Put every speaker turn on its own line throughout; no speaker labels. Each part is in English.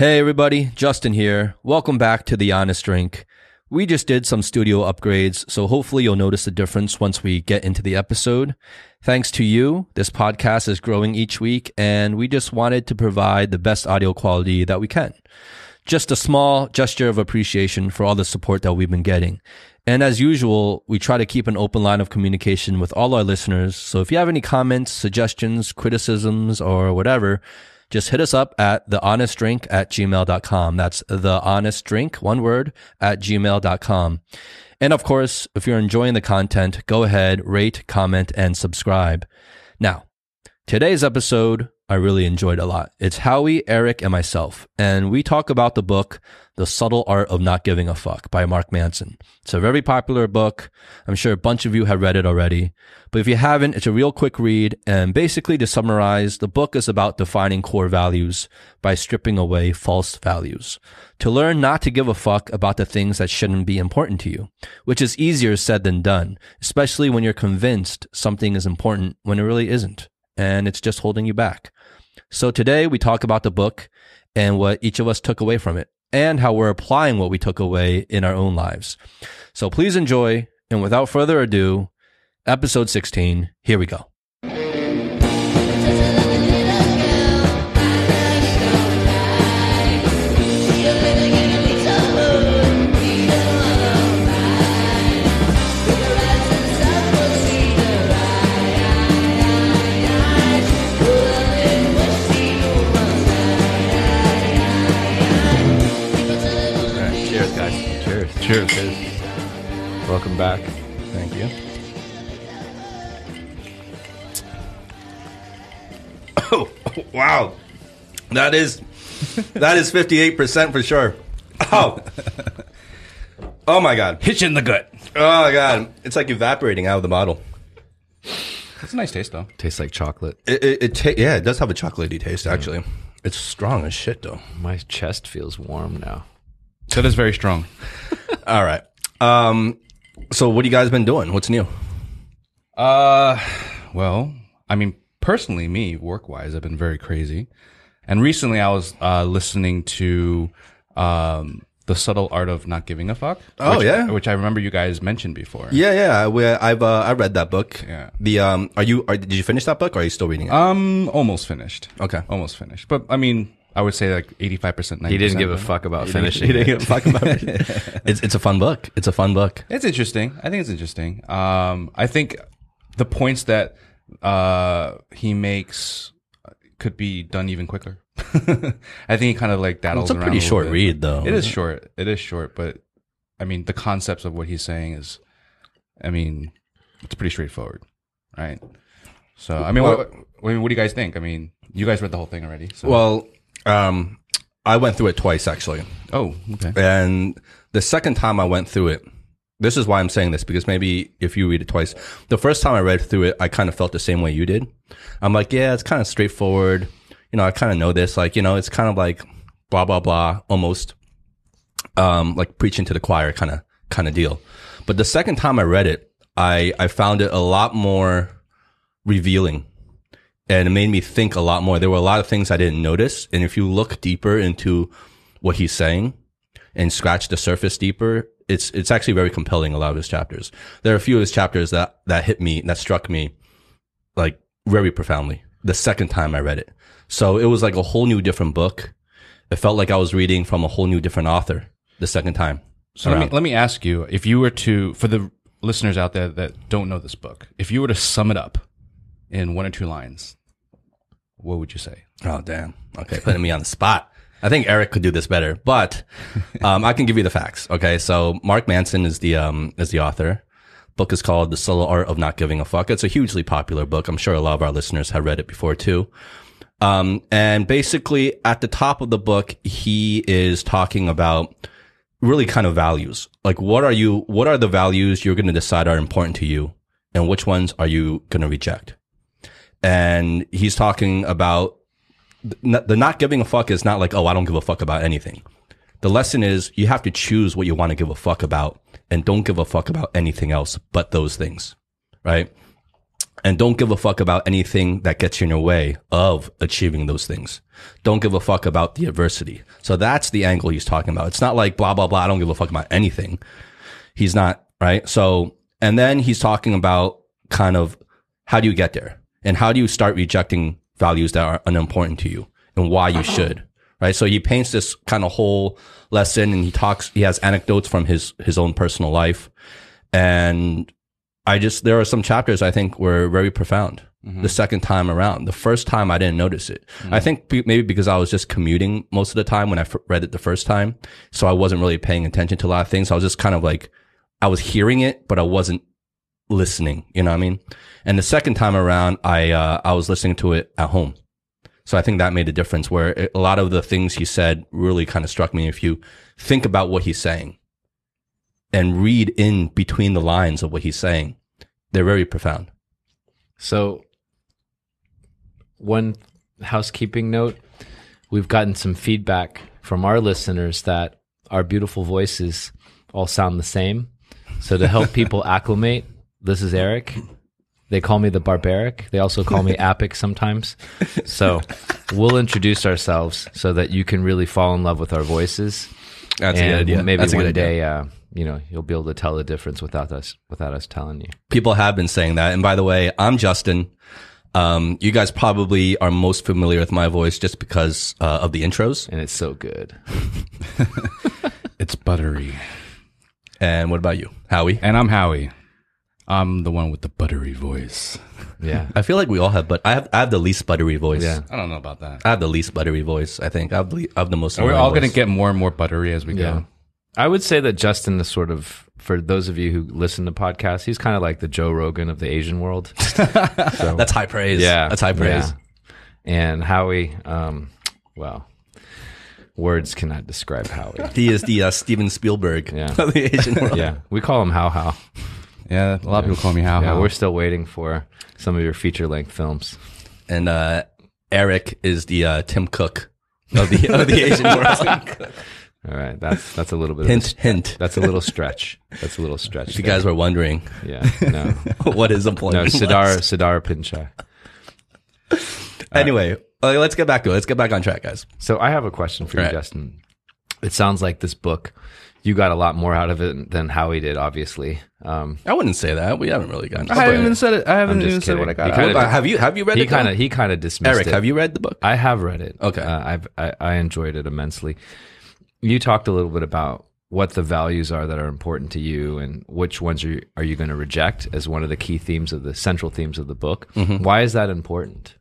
Hey everybody, Justin here. Welcome back to The Honest Drink. We just did some studio upgrades, so hopefully you'll notice the difference once we get into the episode. Thanks to you, this podcast is growing each week and we just wanted to provide the best audio quality that we can. Just a small gesture of appreciation for all the support that we've been getting. And as usual, we try to keep an open line of communication with all our listeners. So if you have any comments, suggestions, criticisms, or whatever, just hit us up at thehonestdrink at gmail.com. That's thehonestdrink, one word, at gmail.com. And of course, if you're enjoying the content, go ahead, rate, comment, and subscribe. Now, today's episode, I really enjoyed a lot. It's Howie, Eric, and myself. And we talk about the book, The Subtle Art of Not Giving a Fuck by Mark Manson. It's a very popular book. I'm sure a bunch of you have read it already. But if you haven't, it's a real quick read. And basically to summarize, the book is about defining core values by stripping away false values. To learn not to give a fuck about the things that shouldn't be important to you, which is easier said than done, especially when you're convinced something is important when it really isn't. And it's just holding you back. So today we talk about the book and what each of us took away from it and how we're applying what we took away in our own lives. So please enjoy. And without further ado, episode 16, here we go. Cheers. Cheers.
Welcome back.
Thank you. Oh, wow. That is that is 58% for sure. Oh. Oh my god.
Hitch in the gut.
Oh my god. It's like evaporating out of the bottle.
It's a nice taste, though.
Tastes like chocolate.
It, it, it ta- yeah, it does have a chocolatey taste actually. Mm. It's strong as shit though.
My chest feels warm now.
That is very strong.
All right. Um so what you guys been doing? What's new?
Uh, well, I mean, personally, me, work wise, I've been very crazy. And recently I was uh, listening to um, The Subtle Art of Not Giving a Fuck.
Oh,
which,
yeah?
Which I remember you guys mentioned before.
Yeah, yeah. We, I've uh, I read that book.
Yeah.
The um, are you? Are, did you finish that book? or Are you still reading it?
Um, almost finished.
Okay.
Almost finished. But I mean, I would say like 85%,
He didn't give a fuck about
He didn't-
finishing.
he didn't give a fuck about it. it's it's a fun book. It's a fun book.
It's interesting. I think it's interesting. Um, I think the points that uh, he makes could be done even quicker. I think he kind of like daddles
It's a pretty
little
short
bit.
read, though.
It is short. It is short, but I mean, the concepts of what he's saying is, I mean, it's pretty straightforward, right? So, I mean,
Well-
what, what, what do you guys think? I mean, you guys read the whole thing already. So.
Well, um, I went through it twice actually,
oh, okay.
and the second time I went through it, this is why I'm saying this because maybe if you read it twice, the first time I read through it, I kind of felt the same way you did. I'm like, yeah, it's kind of straightforward. You know, I kind of know this. Like, you know, it's kind of like blah blah blah, almost um, like preaching to the choir kind of kind of deal. But the second time I read it, I I found it a lot more revealing and it made me think a lot more. There were a lot of things I didn't notice. And if you look deeper into what he's saying and scratch the surface deeper, it's, it's actually very compelling. A lot of his chapters. There are a few of his chapters that, that hit me, that struck me like very profoundly the second time I read it. So it was like a whole new different book. It felt like I was reading from a whole new different author the second time.
So let me, let me ask you, if you were to, for the listeners out there that don't know this book, if you were to sum it up in one or two lines, what would you say?
Oh, damn. Okay. Putting me on the spot. I think Eric could do this better, but, um, I can give you the facts. Okay. So Mark Manson is the, um, is the author. Book is called The Subtle Art of Not Giving a Fuck. It's a hugely popular book. I'm sure a lot of our listeners have read it before too. Um, and basically at the top of the book, he is talking about really kind of values. Like what are you, what are the values you're going to decide are important to you and which ones are you going to reject? And he's talking about the not giving a fuck is not like, oh, I don't give a fuck about anything. The lesson is you have to choose what you want to give a fuck about and don't give a fuck about anything else but those things. Right. and don't give a fuck about anything that gets you in your way of achieving those things. Don't give a fuck about the adversity. So that's the angle he's talking about. It's not like blah, blah, blah. I don't give a fuck about anything. He's not, right? So, and then he's talking about kind of how do you get there and how do you start rejecting values that are unimportant to you and why you should, right? So he paints this kind of whole lesson and he talks, he has anecdotes from his, his own personal life. And I just, there are some chapters I think were very profound mm-hmm. the second time around. The first time I didn't notice it. I mm. think be- maybe because I was just commuting most of the time when I f- read it the first time. So I wasn't really paying attention to a lot of things. I was just kind of like, I was hearing it, but I wasn't listening. You know what I mean? And the second time around, I, uh, I was listening to it at home. So I think that made a difference where it, a lot of the things he said really kind of struck me. If you think about what he's saying and read in between the lines of what he's saying, they're very profound.
So, one housekeeping note we've gotten some feedback from our listeners that our beautiful voices all sound the same. So, to help people acclimate, this is Eric. They call me the barbaric. They also call me Apic sometimes. So, we'll introduce ourselves so that you can really fall in love with our voices.
That's a good idea.
Maybe
That's a
one
good idea.
day, uh, you know, you'll be able to tell the difference without us without us telling you.
People have been saying that. And by the way, I'm Justin. Um, you guys probably are most familiar with my voice just because uh, of the intros.
And it's so good.
It's buttery.
And what about you, Howie?
And I'm Howie. I'm the one with the buttery voice.
Yeah.
I feel like we all have, but I have I have the least buttery voice.
Yeah.
I don't know about that.
I have the least buttery voice. I think I have the, I have the most.
We're all going to get more and more buttery as we
Yeah.
go.
I would say that Justin is sort of, for those of you who listen to podcasts, he's kind of like the Joe Rogan of the Asian world. So,
That's high praise.
yeah.
that's high praise.
yeah. And Howie, um, well, words cannot describe Howie.
He is the uh, Steven Spielberg
Yeah.
of the Asian world.
Yeah. We call him How How.
Yeah, a lot of people call me How
Yeah.
How.
We're still waiting for some of your feature length films.
And uh, Eric is the uh, Tim Cook of the of the Asian world.
All right. That's, that's a little bit
hint,
of a,
hint.
that's a little stretch. That's a little stretch.
If you guys were wondering
yeah. No.
what is his employment
No,
was.
Sundar, Sundar Pichai.
Anyway, uh, let's get back to it. Let's get back on track, guys.
So I have a question for you,
Right.
Justin. It sounds like this book, you got a lot more out of it than Howie did, obviously. Um,
I wouldn't say that. We haven't really gotten.
I haven't even said it. I haven't
I'm just
even said what I got. Out
kinda-
of it.
Have you have you read
he
it? though?
kind of he kind of dismissed
Eric,
it.
have you read the book?
I have read it.
Okay.
uh, I've I, I enjoyed it immensely. You talked a little bit about what the values are that are important to you, and which ones are you, are you going to reject as one of the key themes of the central themes of the book.
Mm-hmm.
Why is that important?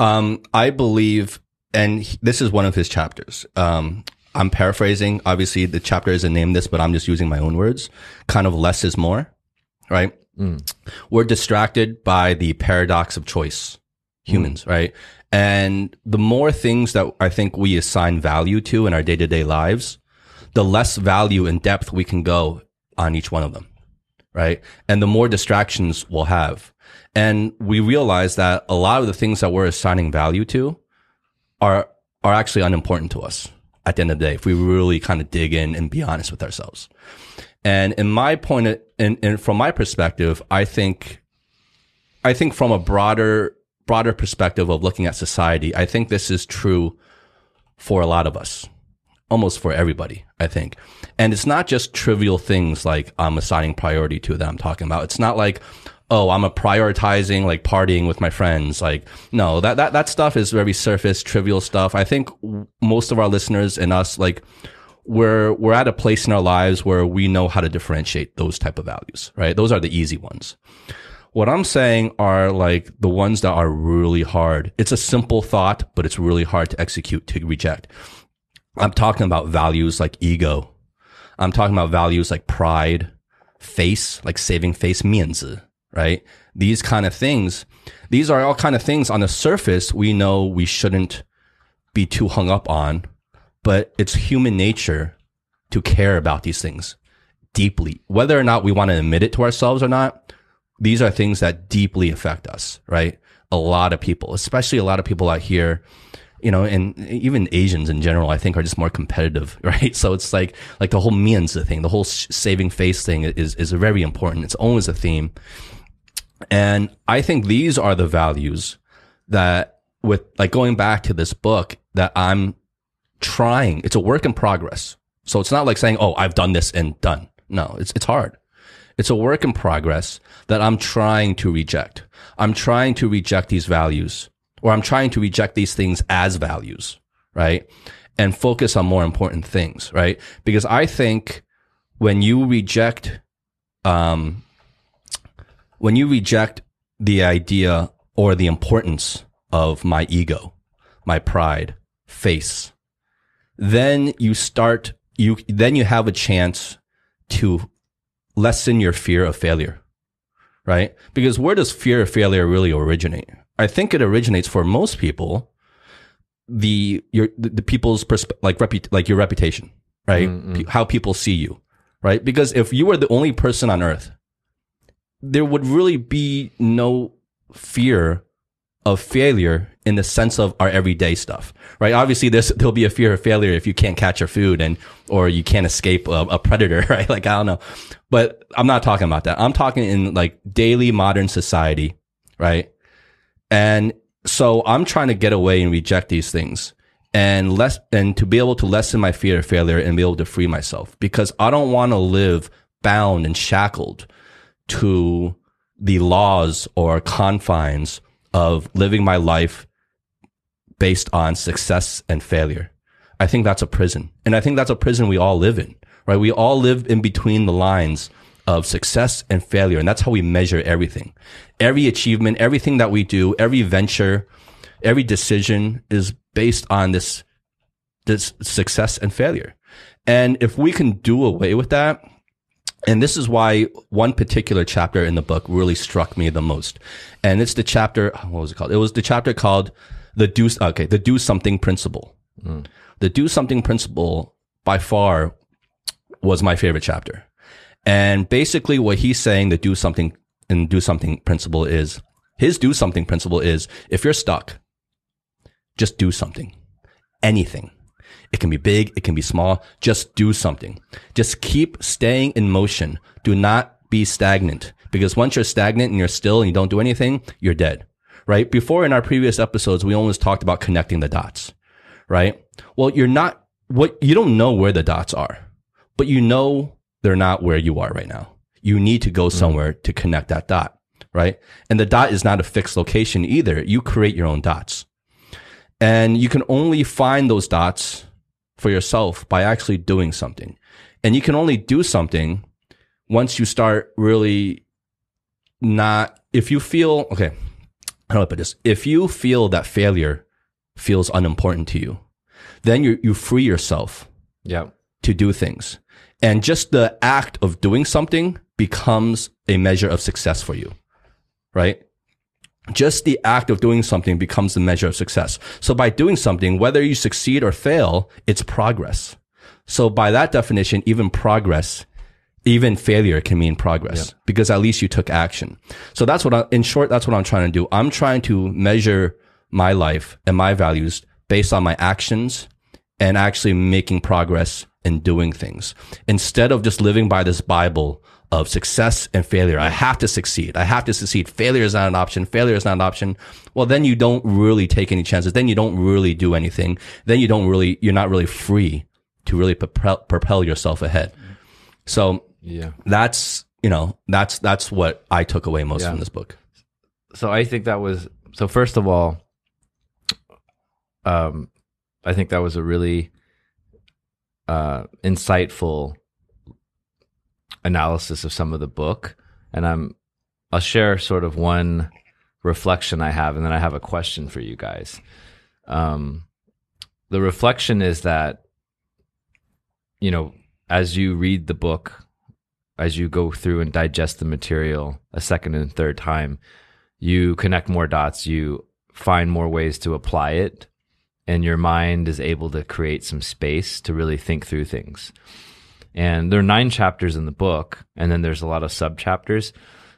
Um, I believe, and this is one of his chapters. Um, I'm paraphrasing. Obviously, the chapter isn't named this, but I'm just using my own words. Kind of less is more, right? Mm. We're distracted by the paradox of choice, mm. humans, right? And the more things that I think we assign value to in our day to day lives, the less value and depth we can go on each one of them right? And the more distractions we'll have. And we realize that a lot of the things that we're assigning value to are, are actually unimportant to us at the end of the day, if we really kind of dig in and be honest with ourselves. And in my point, in, from my perspective, I think, I think from a broader, broader perspective of looking at society, I think this is true for a lot of us almost for everybody, I think. And it's not just trivial things like I'm assigning priority to that I'm talking about. It's not like, oh, I'm a prioritizing like partying with my friends. Like, no, that, that, that stuff is very surface, trivial stuff. I think most of our listeners and us, like, we're, we're at a place in our lives where we know how to differentiate those type of values, right? Those are the easy ones. What I'm saying are like the ones that are really hard. It's a simple thought, but it's really hard to execute, to reject. I'm talking about values like ego. I'm talking about values like pride, face, like saving face, 面子, right? These kind of things. These are all kind of things on the surface we know we shouldn't be too hung up on, but it's human nature to care about these things deeply. Whether or not we want to admit it to ourselves or not, these are things that deeply affect us, right? A lot of people, especially a lot of people out here, you know, and even Asians in general, I think are just more competitive, right? So it's like, like the whole mianzi thing, the whole saving face thing is, is very important. It's always a theme. And I think these are the values that with like going back to this book that I'm trying. It's a work in progress. So it's not like saying, "Oh, I've done this and done." No, it's it's hard. It's a work in progress that I'm trying to reject. I'm trying to reject these values or I'm trying to reject these things as values, right? And focus on more important things, right? Because I think when you reject, um, when you reject the idea or the importance of my ego, my pride, face, then you start, you, then you have a chance to lessen your fear of failure, right? Because where does fear of failure really originate? I think it originates for most people, the, your, the, the people's persp- like repu- like your reputation, right? P- How people see you, right? Because if you were the only person on earth, there would really be no fear of failure in the sense of our everyday stuff, right? Obviously, there's, there'll be a fear of failure if you can't catch your food and, or you can't escape a, a predator, right? Like, I don't know. But I'm not talking about that. I'm talking in like daily modern society, right? And so I'm trying to get away and reject these things and less, and to be able to lessen my fear of failure and be able to free myself because I don't want to live bound and shackled to the laws or confines of living my life based on success and failure. I think that's a prison. And I think that's a prison we all live in, right? We all live in between the lines of success and failure. And that's how we measure everything. Every achievement, everything that we do, every venture, every decision is based on this, this success and failure. And if we can do away with that, and this is why one particular chapter in the book really struck me the most. And it's the chapter, what was it called? It was the chapter called the do, okay, the do something principle. Hmm. The do something principle by far was my favorite chapter. And basically what he's saying, the do something and do something principle is his do something principle is if you're stuck, just do something, anything. It can be big. It can be small. Just do something. Just keep staying in motion. Do not be stagnant because once you're stagnant and you're still and you don't do anything, you're dead, right? Before in our previous episodes, we always talked about connecting the dots, right? Well, you're not what you don't know where the dots are, but you know they're not where you are right now. You need to go mm-hmm. somewhere to connect that dot, right? And the dot is not a fixed location either. You create your own dots. And you can only find those dots for yourself by actually doing something. And you can only do something once you start really not, if you feel, okay, how do I put this? If you feel that failure feels unimportant to you, then you, you free yourself
Yeah.
to do things. And just the act of doing something becomes a measure of success for you, right? Just the act of doing something becomes the measure of success. So by doing something, whether you succeed or fail, it's progress. So by that definition, even progress, even failure can mean progress because at least you took action. So that's what I, in short, that's what I'm trying to do. I'm trying to measure my life and my values based on my actions and actually making progress and doing things instead of just living by this Bible of success and failure. I have to succeed. I have to succeed. Failure is not an option. Failure is not an option. Well, then you don't really take any chances. Then you don't really do anything. Then you don't really, you're not really free to really propel, propel yourself ahead. So
Yeah.
that's, you know, that's, that's what I took away most
Yeah.
from this book.
so I think that was so. First of all, um, I think that was a really uh, insightful analysis of some of the book, and I'm I'll share sort of one reflection I have, and then I have a question for you guys. Um, the reflection is that you know as you read the book, as you go through and digest the material a second and third time, you connect more dots, you find more ways to apply it, and your mind is able to create some space to really think through things. And there are nine chapters in the book, and then there's a lot of sub chapters.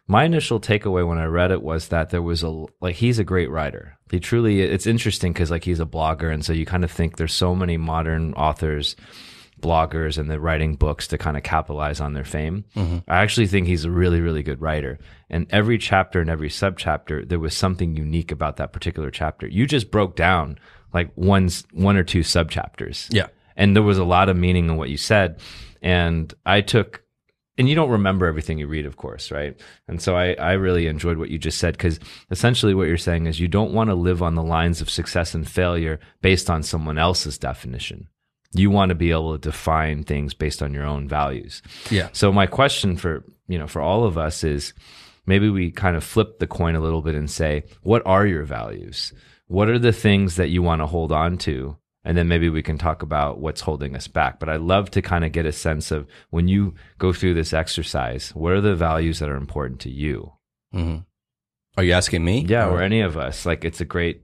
My initial takeaway when I read it was that there was a like he's a great writer. He truly it's interesting because like he's a blogger, and so you kind of think there's so many modern authors bloggers and they're writing books to kind of capitalize on their fame.
Mm-hmm.
I actually think he's a really, really good writer. And every chapter and every sub chapter there was something unique about that particular chapter. You just broke down like one, one or two subchapters.
Yeah.
And there was a lot of meaning in what you said. And I took, and you don't remember everything you read, of course, right? And so I, I really enjoyed what you just said because essentially what you're saying is you don't want to live on the lines of success and failure based on someone else's definition. You want to be able to define things based on your own values.
Yeah.
So my question for, you know, for all of us is maybe we kind of flip the coin a little bit and say, what are your values? What are the things that you want to hold on to? And then maybe we can talk about what's holding us back. But I love to kind of get a sense of when you go through this exercise, what are the values that are important to you?
Mm-hmm. Are you asking me?
Yeah, or any of us. Like it's a great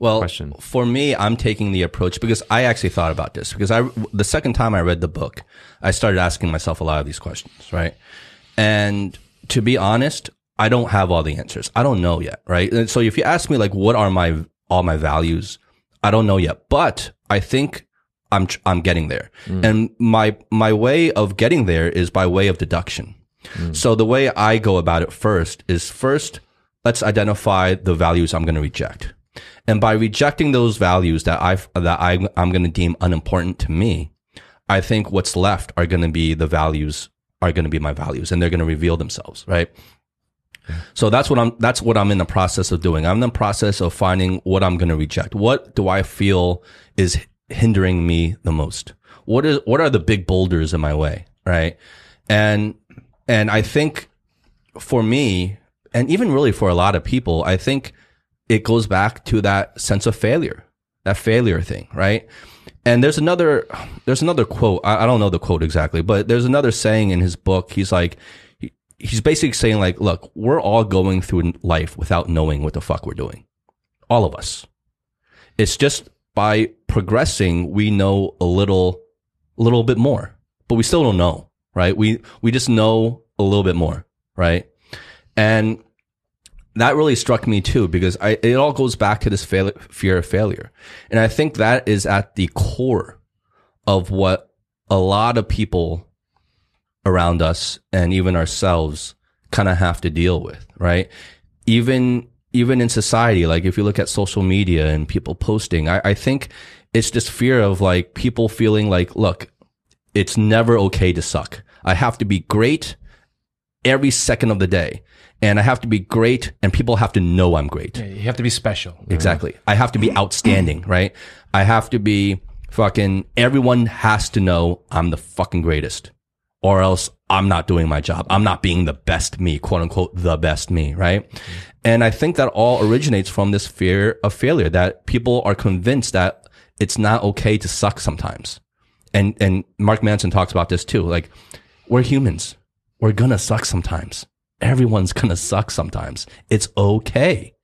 well,
question.
for me, I'm taking the approach because I actually thought about this because I, the second time I read the book, I started asking myself a lot of these questions, right? And to be honest, I don't have all the answers. I don't know yet, right? And so if you ask me like, what are my, all my values? I don't know yet, but I think I'm, I'm getting there. Mm. And my, my way of getting there is by way of deduction. Mm. So the way I go about it first is first, let's identify the values I'm going to reject. And by rejecting those values that I that I I'm going to deem unimportant to me, I think what's left are going to be the values are going to be my values, and they're going to reveal themselves, right? So that's what I'm that's what I'm in the process of doing. I'm in the process of finding what I'm going to reject. What do I feel is hindering me the most? What is what are the big boulders in my way, right? And and I think for me, and even really for a lot of people, I think it goes back to that sense of failure, that failure thing, right? And there's another, there's another quote. I, I don't know the quote exactly, but there's another saying in his book. He's like, he's basically saying like, look, we're all going through life without knowing what the fuck we're doing. All of us. It's just by progressing, we know a little, a little bit more, but we still don't know, right? We, we just know a little bit more, right? And that really struck me too because I, it all goes back to this fail, fear of failure. And I think that is at the core of what a lot of people around us and even ourselves kind of have to deal with, right? Even, even in society, like if you look at social media and people posting, I, I think it's this fear of like people feeling like, look, it's never okay to suck. I have to be great every second of the day. And I have to be great and people have to know I'm great.
Yeah, you have to be special.
Exactly. I have to be outstanding, right? I have to be fucking, everyone has to know I'm the fucking greatest or else I'm not doing my job. I'm not being the best me, quote unquote, the best me, right? And I think that all originates from this fear of failure that people are convinced that it's not okay to suck sometimes. And, and Mark Manson talks about this too. Like, we're humans. We're gonna suck sometimes. Everyone's gonna suck sometimes. It's okay.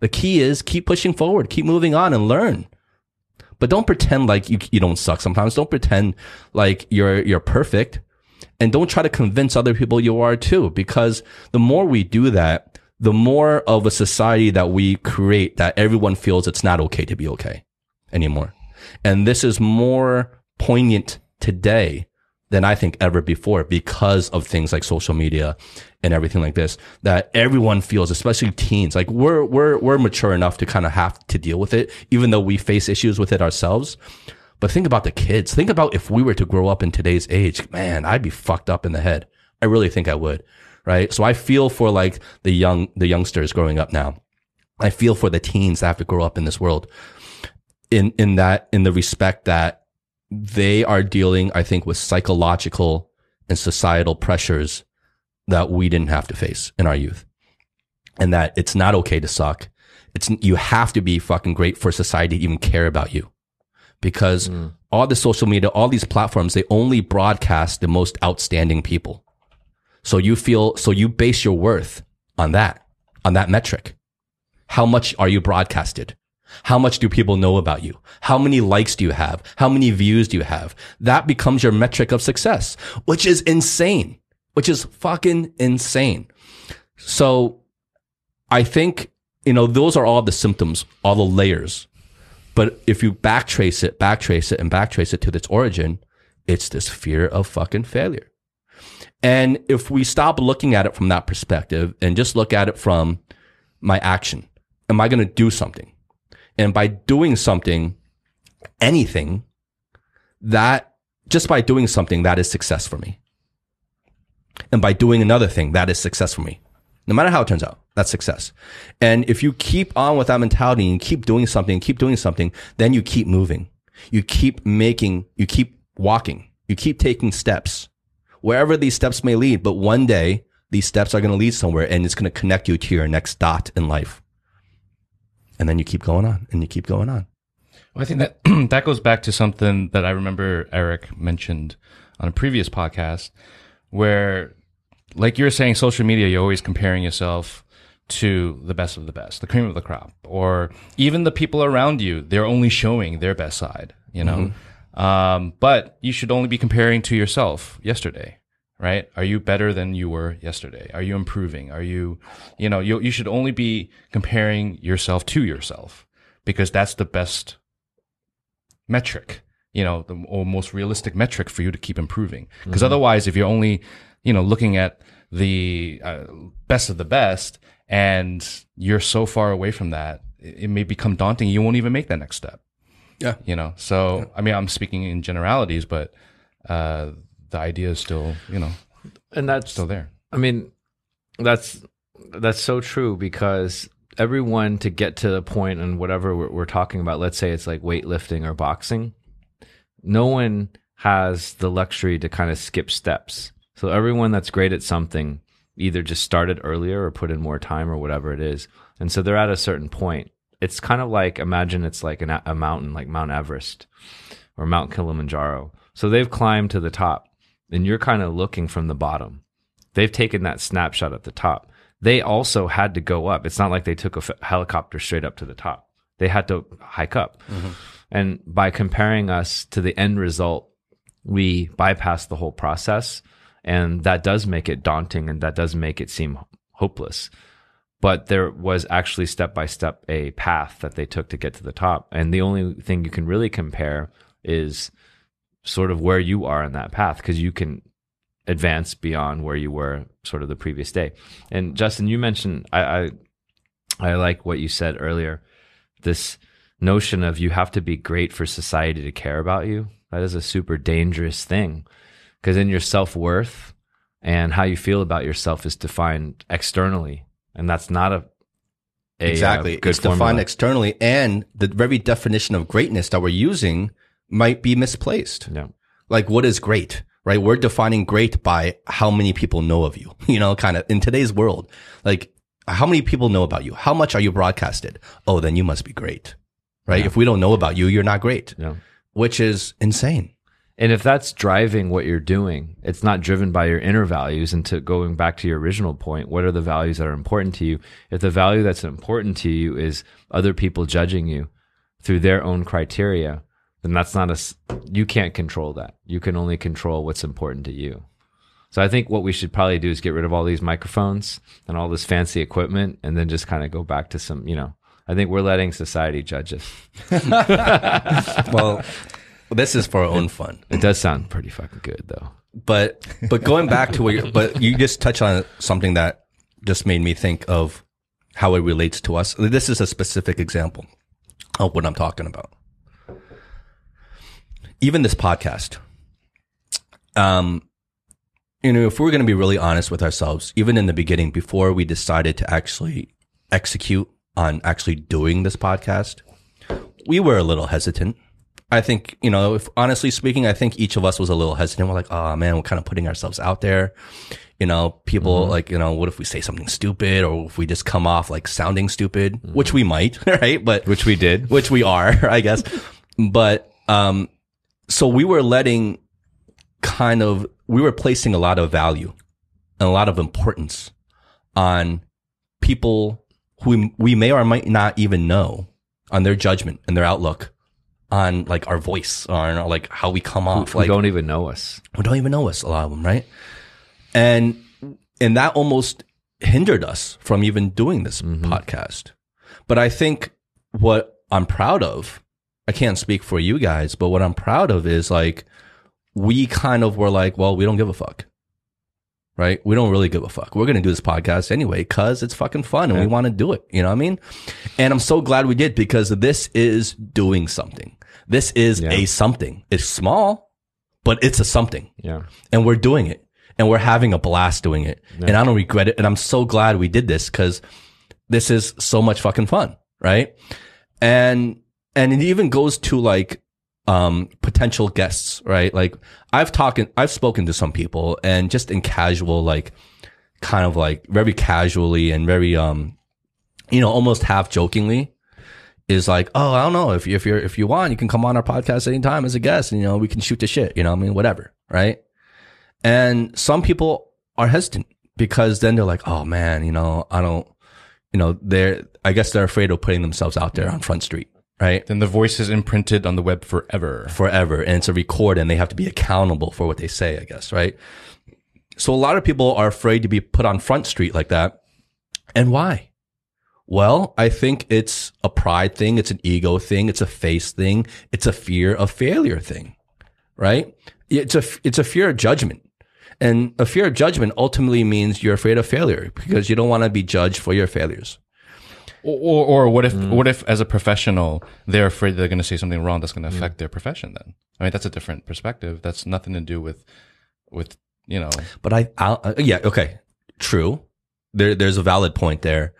The key is keep pushing forward, keep moving on and learn. But don't pretend like you, you don't suck sometimes. Don't pretend like you're, you're perfect. And don't try to convince other people you are too, because the more we do that, the more of a society that we create that everyone feels it's not okay to be okay anymore. And this is more poignant today than I think ever before because of things like social media and everything like this that everyone feels, especially teens. Like we're, we're, we're mature enough to kind of have to deal with it, even though we face issues with it ourselves. But think about the kids. Think about if we were to grow up in today's age, man, I'd be fucked up in the head. I really think I would. Right. So I feel for like the young, the youngsters growing up now. I feel for the teens that have to grow up in this world in, in that, in the respect that they are dealing, I think, with psychological and societal pressures that we didn't have to face in our youth. And that it's not okay to suck. It's, you have to be fucking great for society to even care about you. Because mm. all the social media, all these platforms, they only broadcast the most outstanding people. So you feel, so you base your worth on that, on that metric. How much are you broadcasted? How much do people know about you? How many likes do you have? How many views do you have? That becomes your metric of success, which is insane, which is fucking insane. So I think, you know, those are all the symptoms, all the layers But if you backtrace it, backtrace it, and backtrace it to its origin, it's this fear of fucking failure. And if we stop looking at it from that perspective and just look at it from my action, am I going to do something? And by doing something, anything, that just by doing something, that is success for me. And by doing another thing, that is success for me. No matter how it turns out, that's success. And if you keep on with that mentality and keep doing something, keep doing something, then you keep moving. You keep making, you keep walking, you keep taking steps wherever these steps may lead. But one day these steps are going to lead somewhere and it's going to connect you to your next dot in life. And then you keep going on and you keep going on.
Well, I think that that goes back to something that I remember Eric mentioned on a previous podcast where like you're saying social media you're always comparing yourself to the best of the best, the cream of the crop, or even the people around you, they're only showing their best side, you know? Um, but you should only be comparing to yourself yesterday, right? Are you better than you were yesterday? Are you improving? Are you, you know, you, you should only be comparing yourself to yourself because that's the best metric, you know, the or most realistic metric for you to keep improving. Because otherwise, if you're only, you know, looking at the uh, best of the best and you're so far away from that, it, it may become daunting. You won't even make that next step
Yeah.
you know so i mean i'm speaking in generalities but uh the idea is still you know
and that's
still there
I mean, that's that's so true because everyone to get to the point and whatever we're, we're talking about, let's say it's like weightlifting or boxing, no one has the luxury to kind of skip steps. So everyone that's great at something either just started earlier or put in more time or whatever it is, and so they're at a certain point. It's kind of like imagine it's like an, a mountain like Mount Everest or Mount Kilimanjaro. So they've climbed to the top, and you're kind of looking from the bottom they've taken that snapshot at the top. They also had to go up. It's not like they took a f- helicopter straight up to the top. They had to hike up. Mm-hmm. And by comparing us to the end result, we bypass the whole process. And that does make it daunting and that does make it seem hopeless. But there was actually step by step a path that they took to get to the top. And the only thing you can really compare is sort of where you are in that path because you can advance beyond where you were sort of the previous day. And Justin, you mentioned I, I I like what you said earlier. This notion of you have to be great for society to care about you. That is a super dangerous thing because in your self worth and how you feel about yourself is defined externally, and that's not a, a uh,
exactly.
good
it's defined
formula.
externally and the very definition of greatness that we're using might be misplaced.
yeah.
like what is great right we're defining great by how many people know of you you know kind of in today's world like how many people know about you how much are you broadcasted oh then you must be great right if we don't know about you you're not great
Yeah.
which is insane
And if that's driving what you're doing, it's not driven by your inner values. And to going back to your original point, what are the values that are important to you? If the value that's important to you is other people judging you through their own criteria, then that's not a, you can't control that. You can only control what's important to you. So I think what we should probably do is get rid of all these microphones and all this fancy equipment and then just kind of go back to some, you know, I think we're letting society judge us.
well this is for our own fun.
It does sound pretty fucking good though.
but but going back to what you but you just touched on something that just made me think of how it relates to us. This is a specific example of what i'm talking about. Even this podcast um you know if we're going to be really honest with ourselves even in the beginning before we decided to actually execute on actually doing this podcast we were a little hesitant I think, you know, if honestly speaking, I think each of us was a little hesitant. We're like, oh man, we're kind of putting ourselves out there. You know, people mm-hmm. like, you know, what if we say something stupid or if we just come off like sounding stupid, mm-hmm. which we might, right? But
Which we did.
which we are, I guess. But um, so we were letting kind of we were placing a lot of value and a lot of importance on people who we may or might not even know on their judgment and their outlook on like our voice or like how we come off
who
like
don't even know us.
who don't even know us, a lot of them, right? And and that almost hindered us from even doing this mm-hmm. podcast. But I think what I'm proud of I can't speak for you guys, but what I'm proud of is like we kind of were like, well, we don't give a fuck. Right? We don't really give a fuck. We're going to do this podcast anyway cuz it's fucking fun and we want to do it, you know what I mean? And I'm so glad we did because this is doing something. This is
Yeah.
a something. It's small, but it's a something
Yeah.
and we're doing it and we're having a blast doing it. And I don't regret it. And I'm so glad we did this because this is so much fucking fun. Right. And, and it even goes to like, um, potential guests, right? Like I've talked, I've spoken to some people and just in casual, like kind of like very casually and very, um, you know, almost half jokingly is like, oh, I don't know if you, if you're, if you want, you can come on our podcast anytime as a guest and, you know, we can shoot the shit, you know, I mean, whatever. Right. And some people are hesitant because then they're like, oh man, you know, I don't, you know, they're, I guess they're afraid of putting themselves out there on Front Street. Right.
Then the voice is imprinted on the web forever.
Forever. And it's a record and they have to be accountable for what they say, I guess. Right. So a lot of people are afraid to be put on Front Street like that. And why? Well, I think it's a pride thing. It's an ego thing. It's a face thing. It's a fear of failure thing, right? It's a, it's a fear of judgment. And a fear of judgment ultimately means you're afraid of failure because you don't want to be judged for your failures.
Or, or, or what if, what if as a professional, they're afraid they're going to say something wrong that's going to affect their profession then? I mean, that's a different perspective. That's nothing to do with, with, you know,
But I, I'll, uh, yeah, okay, true. There, there's a valid point there.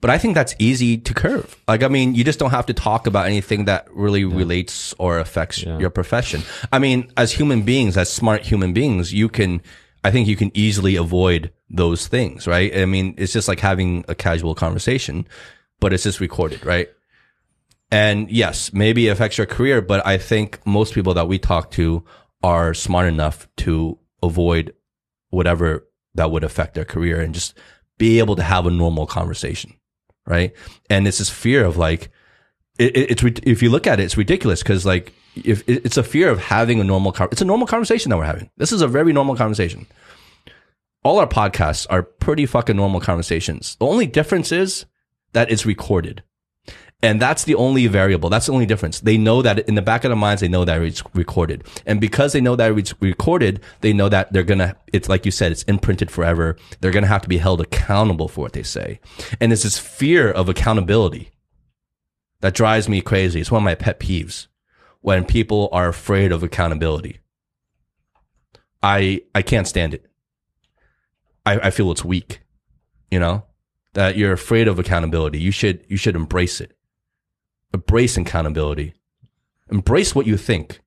But I think that's easy to curve. Like, I mean, you just don't have to talk about anything that really relates or affects your profession. I mean, as human beings, as smart human beings, you can, I think you can easily avoid those things, right? I mean, it's just like having a casual conversation, but it's just recorded, right? And yes, maybe it affects your career, but I think most people that we talk to are smart enough to avoid whatever that would affect their career and just be able to have a normal conversation. Right. And it's this fear of like, it, it- it's, if you look at it, it's ridiculous because like, if it's a fear of having a normal, it's a normal conversation that we're having. This is a very normal conversation. All our podcasts are pretty fucking normal conversations. The only difference is that it's recorded. And that's the only variable. That's the only difference. They know that in the back of their minds, they know that it's recorded. And because they know that it's recorded, they know that they're gonna, it's like you said, it's imprinted forever. They're gonna have to be held accountable for what they say. And it's this fear of accountability that drives me crazy. It's one of my pet peeves when people are afraid of accountability. I, I can't stand it. I, I feel it's weak, you know, that you're afraid of accountability. You should, you should embrace it embrace accountability. Embrace what you think.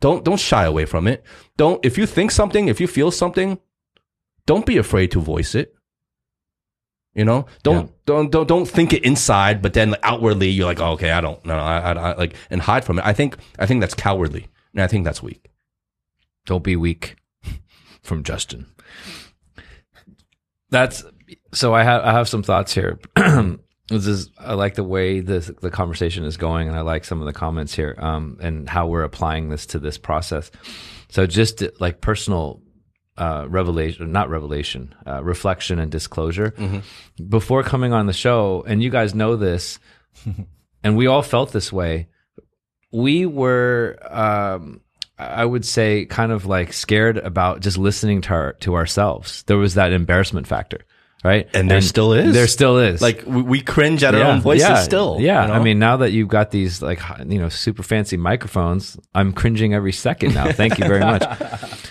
Don't don't shy away from it. Don't if you think something, if you feel something, don't be afraid to voice it. You know, don't don't don't don't think it inside, but then outwardly you're like, oh, okay, I don't, no, no, I, I, I like, and hide from it. I think I think that's cowardly, and I think that's weak.
Don't be weak from Justin. That's so I have I have some thoughts here. this is I like the way this the conversation is going and I like some of the comments here um and how we're applying this to this process. So just like personal uh revelation not revelation, uh reflection and disclosure. Before coming on the show and you guys know this and we all felt this way. We were um I would say kind of like scared about just listening to our, to ourselves. There was that embarrassment factor, right?
And there still is.
There still is.
Like we, we cringe at our own voices
yeah,
still.
Yeah,
you know?
I mean, now that you've got these like you know super fancy microphones, I'm cringing every second now. Thank you very much.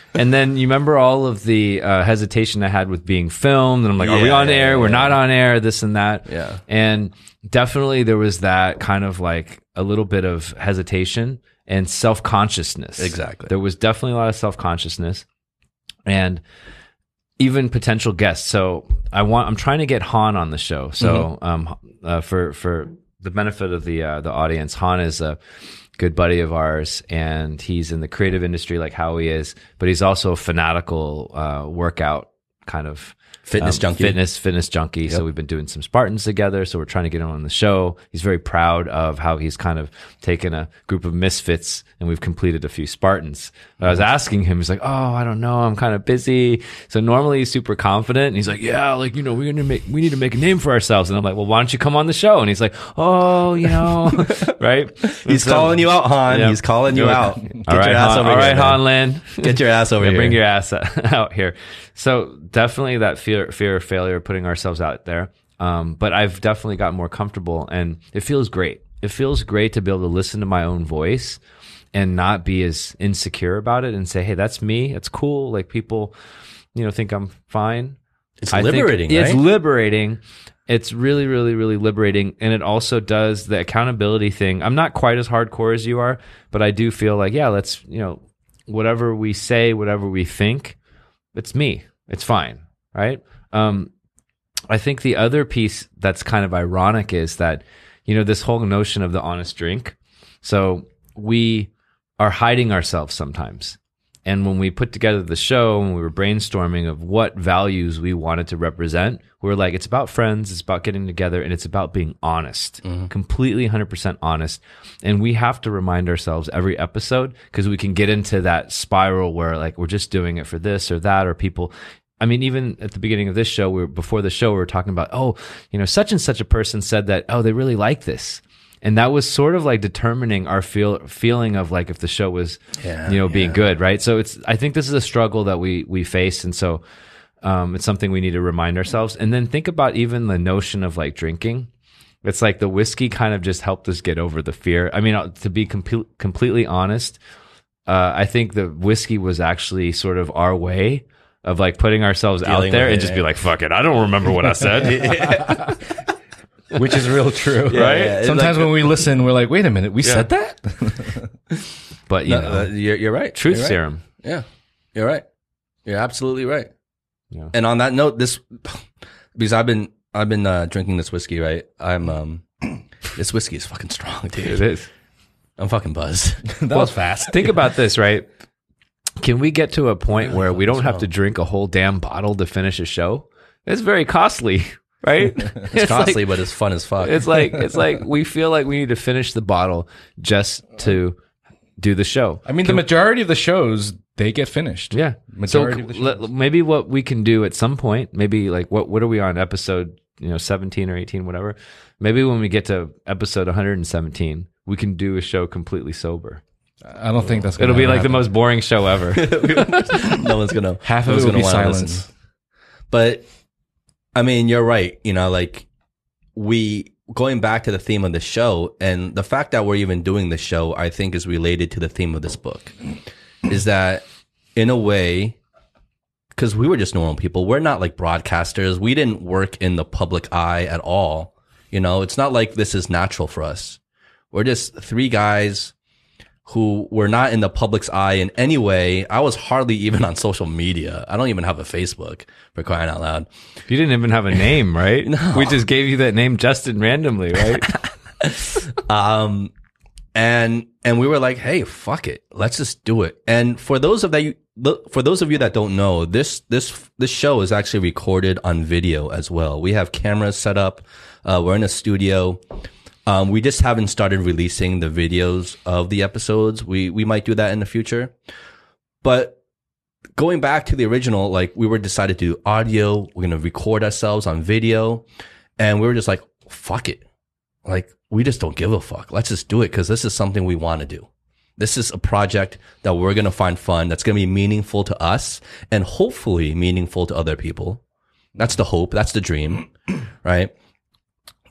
and then you remember all of the uh, hesitation I had with being filmed, and I'm like, are we on
yeah,
air?
yeah,
We're not on air. This and that.
Yeah.
And definitely there was that kind of like a little bit of hesitation and self consciousness.
Exactly.
There was definitely a lot of self consciousness and even potential guests. So I want, I'm trying to get Han on the show. So, um, uh, for, for the benefit of the, uh, the audience, Han is a good buddy of ours and he's in the creative industry like how he is, but he's also a fanatical, uh, workout kind of
Fitness um, junkie.
fitness fitness junkie. So we've been doing some Spartans together. So we're trying to get him on the show. He's very proud of how he's kind of taken a group of misfits and we've completed a few Spartans. But I was asking him, he's like, "Oh, I don't know, I'm kind of busy." So normally he's super confident, and he's like, "Yeah, like you know, we're gonna make we need to make a name for ourselves." And I'm like, "Well, why don't you come on the show?" And he's like, "Oh, you know, right?"
He's calling you out, Han.
Yeah.
He's calling you out. Get
All right,
your ass
Han,
over
all
here.
right,
man.
Hanland.
Get your ass over
Yeah,
here.
Bring your ass out here. So definitely that fear, fear of failure, putting ourselves out there. Um, but I've definitely gotten more comfortable, and it feels great. It feels great to be able to listen to my own voice and not be as insecure about it, and say, "Hey, that's me. It's cool." Like people, you know, think I'm fine.
It's
I think
liberating,
It's liberating. It's really, really, really liberating. And it also does the accountability thing. I'm not quite as hardcore as you are, but I do feel like, yeah, let's, you know, whatever we say, whatever we think, it's me. It's fine. Right. Um, I think the other piece that's kind of ironic is that, you know, this whole notion of the honest drink. So we are hiding ourselves sometimes. And when we put together the show, when we were brainstorming of what values we wanted to represent, we were like, it's about friends, it's about getting together, and it's about being honest, completely 100% honest. And we have to remind ourselves every episode because we can get into that spiral where like we're just doing it for this or that, or people. I mean, even at the beginning of this show, we were, before the show, we were talking about, oh, you know, such and such a person said that, oh, they really like this. And that was sort of like determining our feel feeling of like if the show was
Yeah,
you know being good right? So it's i think this is a struggle that we we face. And so um, it's something we need to remind ourselves. And then think about even the notion of like drinking. It's like the whiskey kind of just helped us get over the fear. I mean uh, to be com- completely honest uh, i think the whiskey was actually sort of our way of like putting ourselves out there and
it,
just be like fuck it i don't remember what i said
which is real true,
right? Yeah,
Sometimes
like-
when we listen, we're like, "Wait a minute, we said that."
but you
No,
know
uh, you're, you're right.
truth
You're right.
serum
Yeah, you're right. You're absolutely right.
Yeah.
And on that note, this because I've been I've been uh, drinking this whiskey, right? I'm um this whiskey is fucking strong, dude.
It is.
I'm fucking buzzed.
that was fast.
think about this, right? Can we get to a point where we don't have to drink a whole damn bottle to finish a show? It's very costly, right?
It's costly, but it's fun as fuck.
It's like it's like we feel like we need to finish the bottle just to do the show.
I mean, the majority of the shows they get finished.
Yeah.
Majority
so
of the
let- maybe what we can do at some point, maybe like what what are we on episode, you know, 17 or 18 whatever. Maybe when we get to episode 117, we can do a show completely sober.
I don't think that's. Gonna
It'll be like the most boring show ever.
no one's gonna
Half of
one's
it will
gonna
be
wanna
silence.
But I mean, you're right. You know, like we going back to the theme of the show and the fact that we're even doing the show, I think is related to the theme of this book. Is that in a way because we were just normal people. We're not like broadcasters. We didn't work in the public eye at all. You know, it's not like this is natural for us. We're just three guys who were not in the public's eye in any way. I was hardly even on social media. I don't even have a Facebook for crying out loud.
You didn't even have a name, right? no. We just gave you that name Justin randomly, right?
Um, and, and we were like, Hey, fuck it. Let's just do it. And for those of that, you, for those of you that don't know, this, this, this show is actually recorded on video as well. We have cameras set up. Uh, we're in a studio. Um, we just haven't started releasing the videos of the episodes. We, we might do that in the future, but going back to the original, like we were decided to do audio. We're going to record ourselves on video. And we were just like, fuck it. Like we just don't give a fuck. Let's just do it. Cause this is something we want to do. This is a project that we're going to find fun. That's going to be meaningful to us and hopefully meaningful to other people. That's the hope. That's the dream. Right.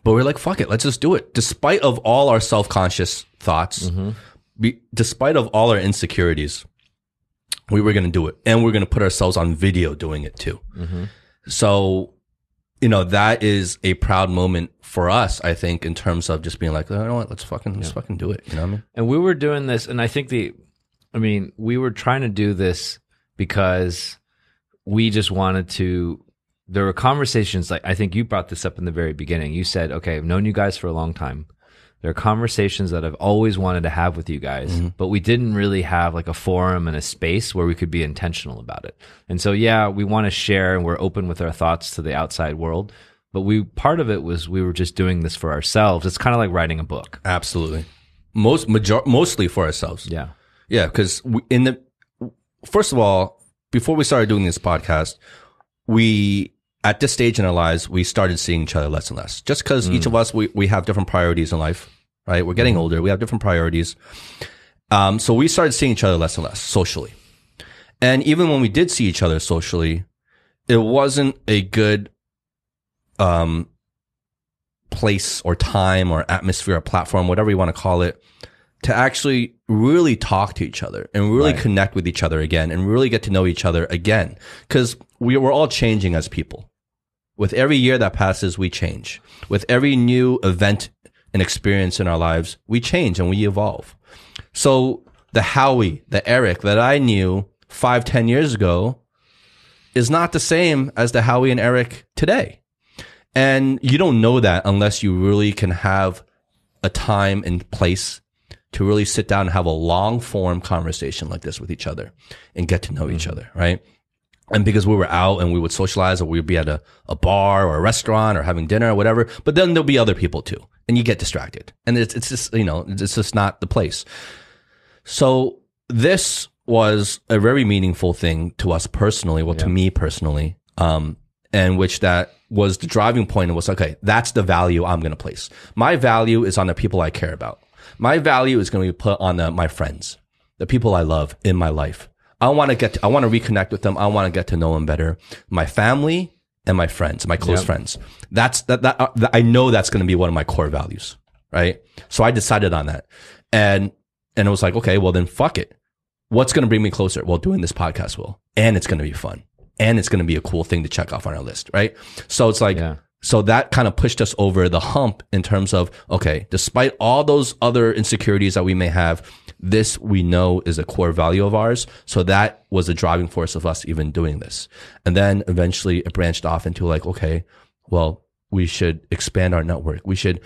But we're like, fuck it. Let's just do it. Despite of all our self-conscious thoughts, mm-hmm. be, despite of all our insecurities, we were going to do it and we're going to put ourselves on video doing it too. Mm-hmm. So, you know, that is a proud moment for us, I think, in terms of just being like, oh, you know what, let's fucking, let's fucking do it. You know what I mean?
And we were doing this, and I think the, I mean, we were trying to do this because we just wanted to. There were conversations like I think you brought this up in the very beginning. You said, "Okay, I've known you guys for a long time. There are conversations that I've always wanted to have with you guys,
Mm-hmm.
but we didn't really have like a forum and a space where we could be intentional about it. And so, yeah, we want to share and we're open with our thoughts to the outside world. But we, part of it was we were just doing this for ourselves. It's kind of like writing a book.
Absolutely. Most major mostly for ourselves.
Yeah.
Yeah, because in the first of all, before we started doing this podcast, we at this stage in our lives we started seeing each other less and less. Just because each of us we we have different priorities in life, right? We're getting older, we have different priorities. Um, so we started seeing each other less and less socially, and even when we did see each other socially, it wasn't a good um place or time or atmosphere or platform, whatever you want to call it, to actually really talk to each other and really
Right.
connect with each other again and really get to know each other again. Cause we, we're all changing as people. With every year that passes, we change. With every new event and experience in our lives, we change and we evolve. So the Howie, the Eric that I knew five, ten years ago is not the same as the Howie and Eric today. And you don't know that unless you really can have a time and place to really sit down and have a long form conversation like this with each other and get to know each mm-hmm. other, right? And because we were out and we would socialize or we'd be at a, a bar or a restaurant or having dinner or whatever, but then there'll be other people too. And you get distracted. And it's, it's just, you know, it's just not the place. So this was a very meaningful thing to us personally, well, to me personally, um, and which that was the driving point. It was okay, that's the value I'm going to place. My value is on the people I care about. My value is going to be put on the, my friends, the people I love in my life. I want to get, to, I want to reconnect with them. I want to get to know them better. My family and my friends, my close
Yep.
friends. That's that, that, uh, that I know that's going to be one of my core values. Right. So I decided on that and, and it was like, okay, well then fuck it. What's going to bring me closer? Well, doing this podcast will, and it's going to be fun and it's going to be a cool thing to check off on our list. Right. So it's like,
Yeah.
so that kind of pushed us over the hump in terms of, okay, despite all those other insecurities that we may have, this we know is a core value of ours. So that was a driving force of us even doing this. And then eventually it branched off into like, okay, well, we should expand our network. We should,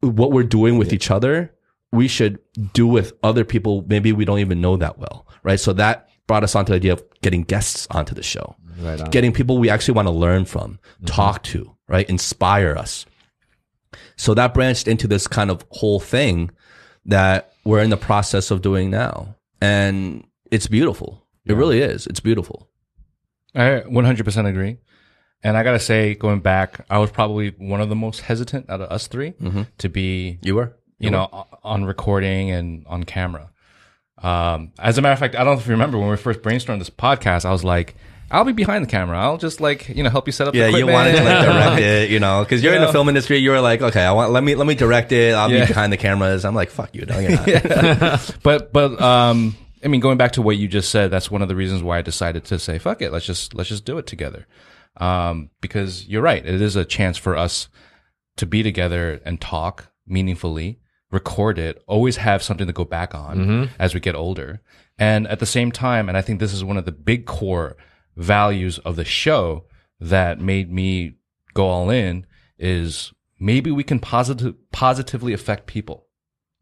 what we're doing with each other, we should do with other people maybe we don't even know that well. Right. So that brought us onto the idea of getting guests onto the show
Right on.
getting people we actually want to learn from, mm-hmm. talk to, right? Inspire us. So that branched into this kind of whole thing that we're in the process of doing now. And it's beautiful. It really is. It's beautiful.
I 100% agree. And I got to say, going back, I was probably one of the most hesitant out of us 3 to be,
You were?
you know, o- on recording and on camera. Um, as a matter of fact, I don't know if you remember when we first brainstormed this podcast, I was like, I'll be behind the camera. I'll just like, you know, help you set up
Yeah, you wanted to like direct it, you know, because you're in the film industry. You were like, okay, I want let me let me direct it. I'll
Yeah.
be behind the cameras. I'm like, fuck you, no, you're not.
but but um I mean going back to what you just said, that's one of the reasons why I decided to say fuck it, let's just let's just do it together. Um because you're right, it is a chance for us to be together and talk meaningfully, record it, always have something to go back on as we get older. And at the same time, and I think this is one of the big core values of the show that made me go all in is maybe we can positive positively affect people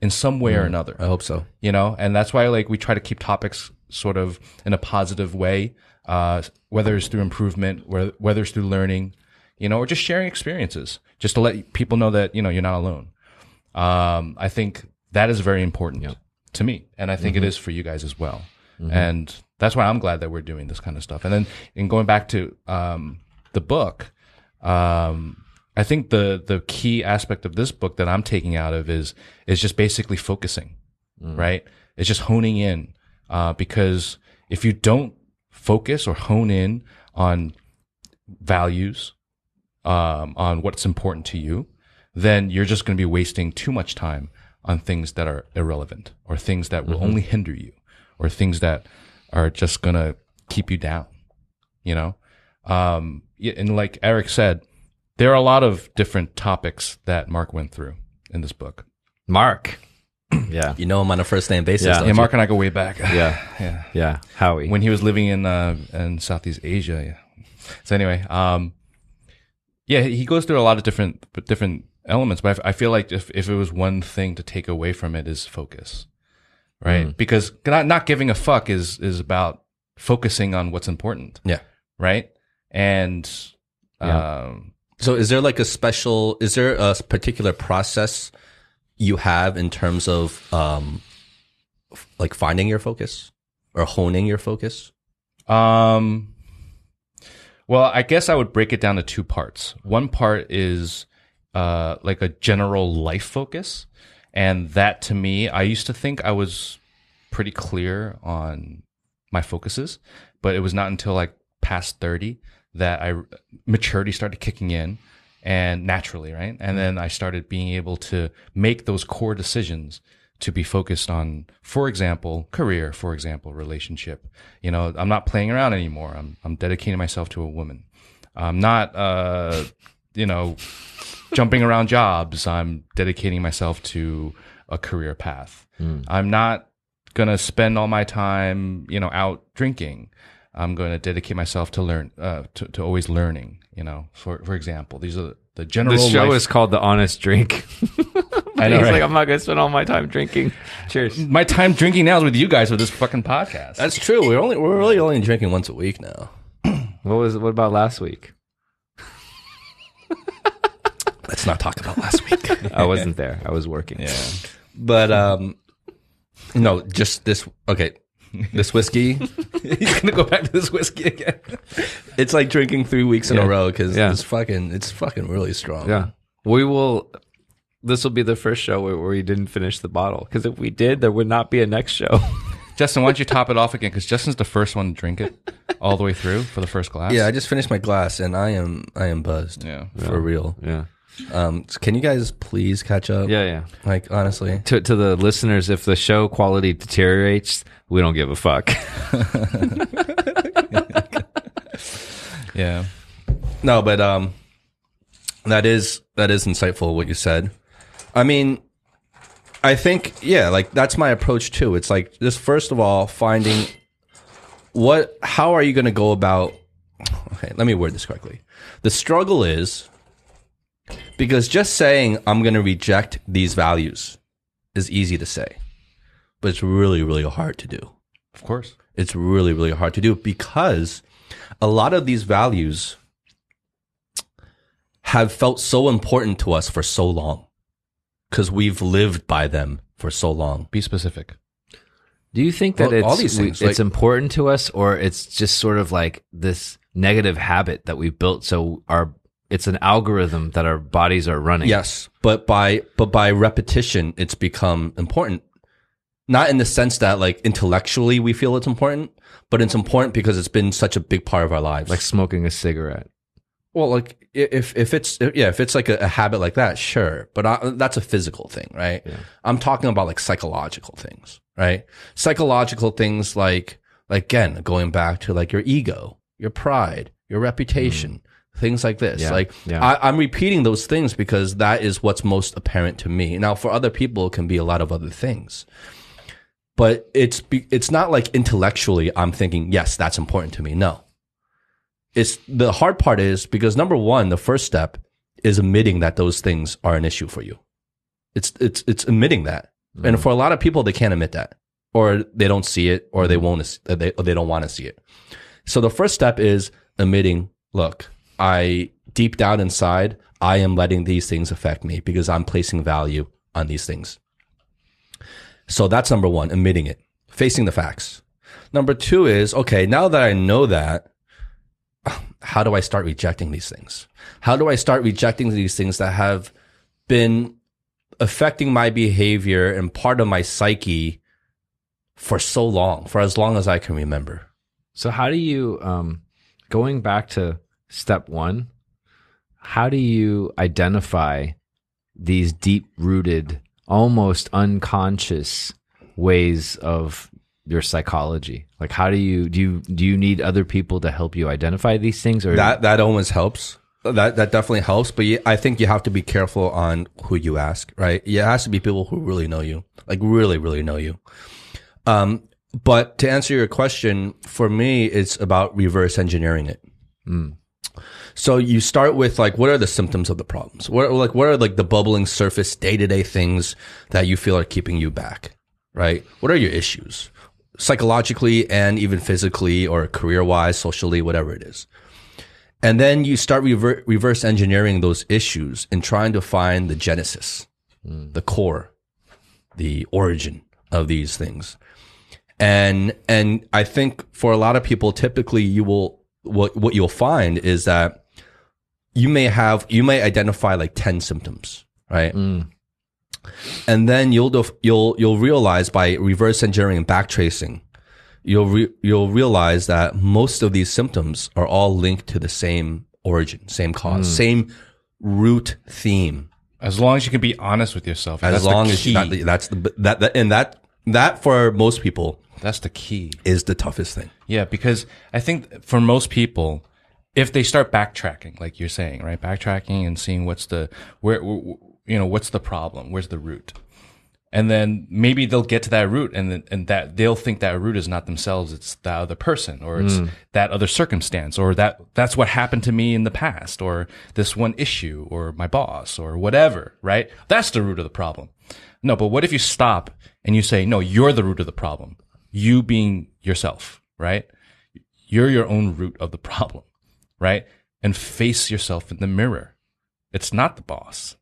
in some way or another.
I hope so.
you know and that's why like we try to keep topics sort of in a positive way uh whether it's through improvement whether, whether it's through learning you know or just sharing experiences just to let people know that you know you're not alone. Um i think that is very important to me and i think it is for you guys as well and that's why i'm glad that we're doing this kind of stuff. And then in going back to um the book um I think the the key aspect of this book that I'm taking out of is is just basically focusing, right? It's just honing in, uh, because if you don't focus or hone in on values, um, on what's important to you, then you're just going to be wasting too much time on things that are irrelevant or things that will only hinder you or things that are just going to keep you down, you know? Um, and like Eric said, there are a lot of different topics that Mark went through in this book.
Mark. yeah.
You know him on a first name basis.
Yeah.
don't
Yeah,
you?
Mark and I go way back.
Yeah.
yeah.
Yeah. Howie.
When he was living in uh, in Southeast Asia. Yeah. So anyway, um, yeah, he goes through a lot of different different elements, but I I feel like if, if it was one thing to take away from it is focus, right? Because not, not giving a fuck is, is about focusing on what's important,
Yeah.
right? And,
Yeah.
um,
So is there like a special, is there a particular process you have in terms of, um, like finding your focus or honing your focus?
Um, well, I guess I would break it down to two parts. One part is uh, like a general life focus, and that to me, I used to think I was pretty clear on my focuses, but it was not until like past thirty that I maturity started kicking in, and naturally, right, and then I started being able to make those core decisions to be focused on, for example, career, for example, relationship. You know, I'm not playing around anymore. I'm, I'm dedicating myself to a woman. I'm not, uh, you know, jumping around jobs. I'm dedicating myself to a career path. I'm not going to spend all my time, you know, out drinking. I'm going to dedicate myself to learn, uh, to, to always learning, you know, for, for example, these are the general
This show
life-
is called The Honest Drink.
I know,
He's
right?
like, I'm not going to spend all my time drinking. Cheers.
my time drinking now is with you guys with this fucking podcast.
That's true. We're only, we're really only drinking once a week now.
What was? What about last week?
Let's not talk about last week.
I wasn't there. I was working.
yeah.
but, um, no, just this, okay. This whiskey,
He's gonna go back to this whiskey again.
it's like drinking three weeks in
Yeah.
a row because
Yeah.
it's fucking, it's fucking really strong.
Yeah. We will. This will be the first show where, where we didn't finish the bottle. Because if we did, there would not be a next show.
Justin, why don't you top it off again? Because Justin's the first one to drink it all the way through for the first glass.
Yeah, I just finished my glass and I am, I am buzzed.
Yeah.
For real.
yeah.
Um, can you guys please catch up?
Yeah. Yeah.
Like, honestly.
To to the listeners, if the show quality deteriorates, we don't give a fuck.
Yeah.
No, but um, that is that is insightful what you said. I mean, I think yeah, like that's my approach too. It's like just first of all finding what how are you going to go about Okay, let me word this correctly. The struggle is because just saying I'm going to reject these values is easy to say. But it's really really hard to do.
Of course.
It's really, really hard to do because a lot of these values have felt so important to us for so long because we've lived by them for so long.
Be specific.
Do you think that
Well,
it's
all these
we-
things,
it's
like-
important to us, or it's just sort of like this negative habit that we've built? So our it's an algorithm that our bodies are running.
Yes, but by but by repetition, it's become important. Not in the sense that like intellectually we feel it's important, but it's important because it's been such a big part of our lives.
like smoking a cigarette.
Well, like if if it's yeah, if it's like a, a habit like that, sure, but I, that's a physical thing, right? I'm talking about like psychological things, right? Psychological things like like again going back to like your ego, your pride, your reputation, mm. Things like this.
Yeah,
Like
yeah.
I, I'm repeating those things because that is what's most apparent to me. Now, for other people, it can be a lot of other things. But it's be, it's not like intellectually I'm thinking yes that's important to me. No, it's the hard part is because number one, the first step is admitting that those things are an issue for you. It's it's it's admitting that, and for a lot of people, they can't admit that, or they don't see it, or they won't, uh, they or they don't want to see it. So the first step is admitting, look, I deep down inside, I am letting these things affect me because I'm placing value on these things. So that's number one, admitting it, facing the facts. Number two is, okay, now that I know that, how do I start rejecting these things? How do I start rejecting these things that have been affecting my behavior and part of my psyche for so long, for as long as I can remember?
So how do you um going back to step 1, how do you identify these deep rooted almost unconscious ways of your psychology? Like how do you do you do you need other people to help you identify these things or
That that always helps. That that definitely helps. But you, I think you have to be careful on who you ask. Right? It has to be people who really know you, like really, really know you. Um, but to answer your question, for me, it's about reverse engineering it. So you start with like, what are the symptoms of the problems? What are, like, what are like the bubbling surface day to day things that you feel are keeping you back, right? What are your issues, psychologically and even physically or career wise, socially, whatever it is. And then you start rever- reverse engineering those issues and trying to find the genesis, hmm. the core, the origin of these things. And, and I think for a lot of people, typically you will, what, what you'll find is that you may have, you may identify like 10 symptoms, right? Mm. And then you'll, you'll, you'll realize by reverse engineering and backtracing, you'll, re- you'll realize that most of these symptoms are all linked to the same origin, same cause, mm. same root theme.
As long as you can be honest with yourself.
As long as you, that, that's the, that, that, and that, that for most people
that's the key.
is the toughest thing.
Yeah, because I think for most people, if they start backtracking, like you're saying, right, backtracking and seeing what's the where, wh- you know, what's the problem, where's the root, and then maybe they'll get to that root, and and that they'll think that root is not themselves, it's that other person, or it's mm. that other circumstance, or that that's what happened to me in the past, or this one issue, or my boss, or whatever, right? That's the root of the problem. No, but what if you stop and you say, no, you're the root of the problem, you being yourself, right? you're your own root of the problem, right? And face yourself in the mirror. It's not the boss.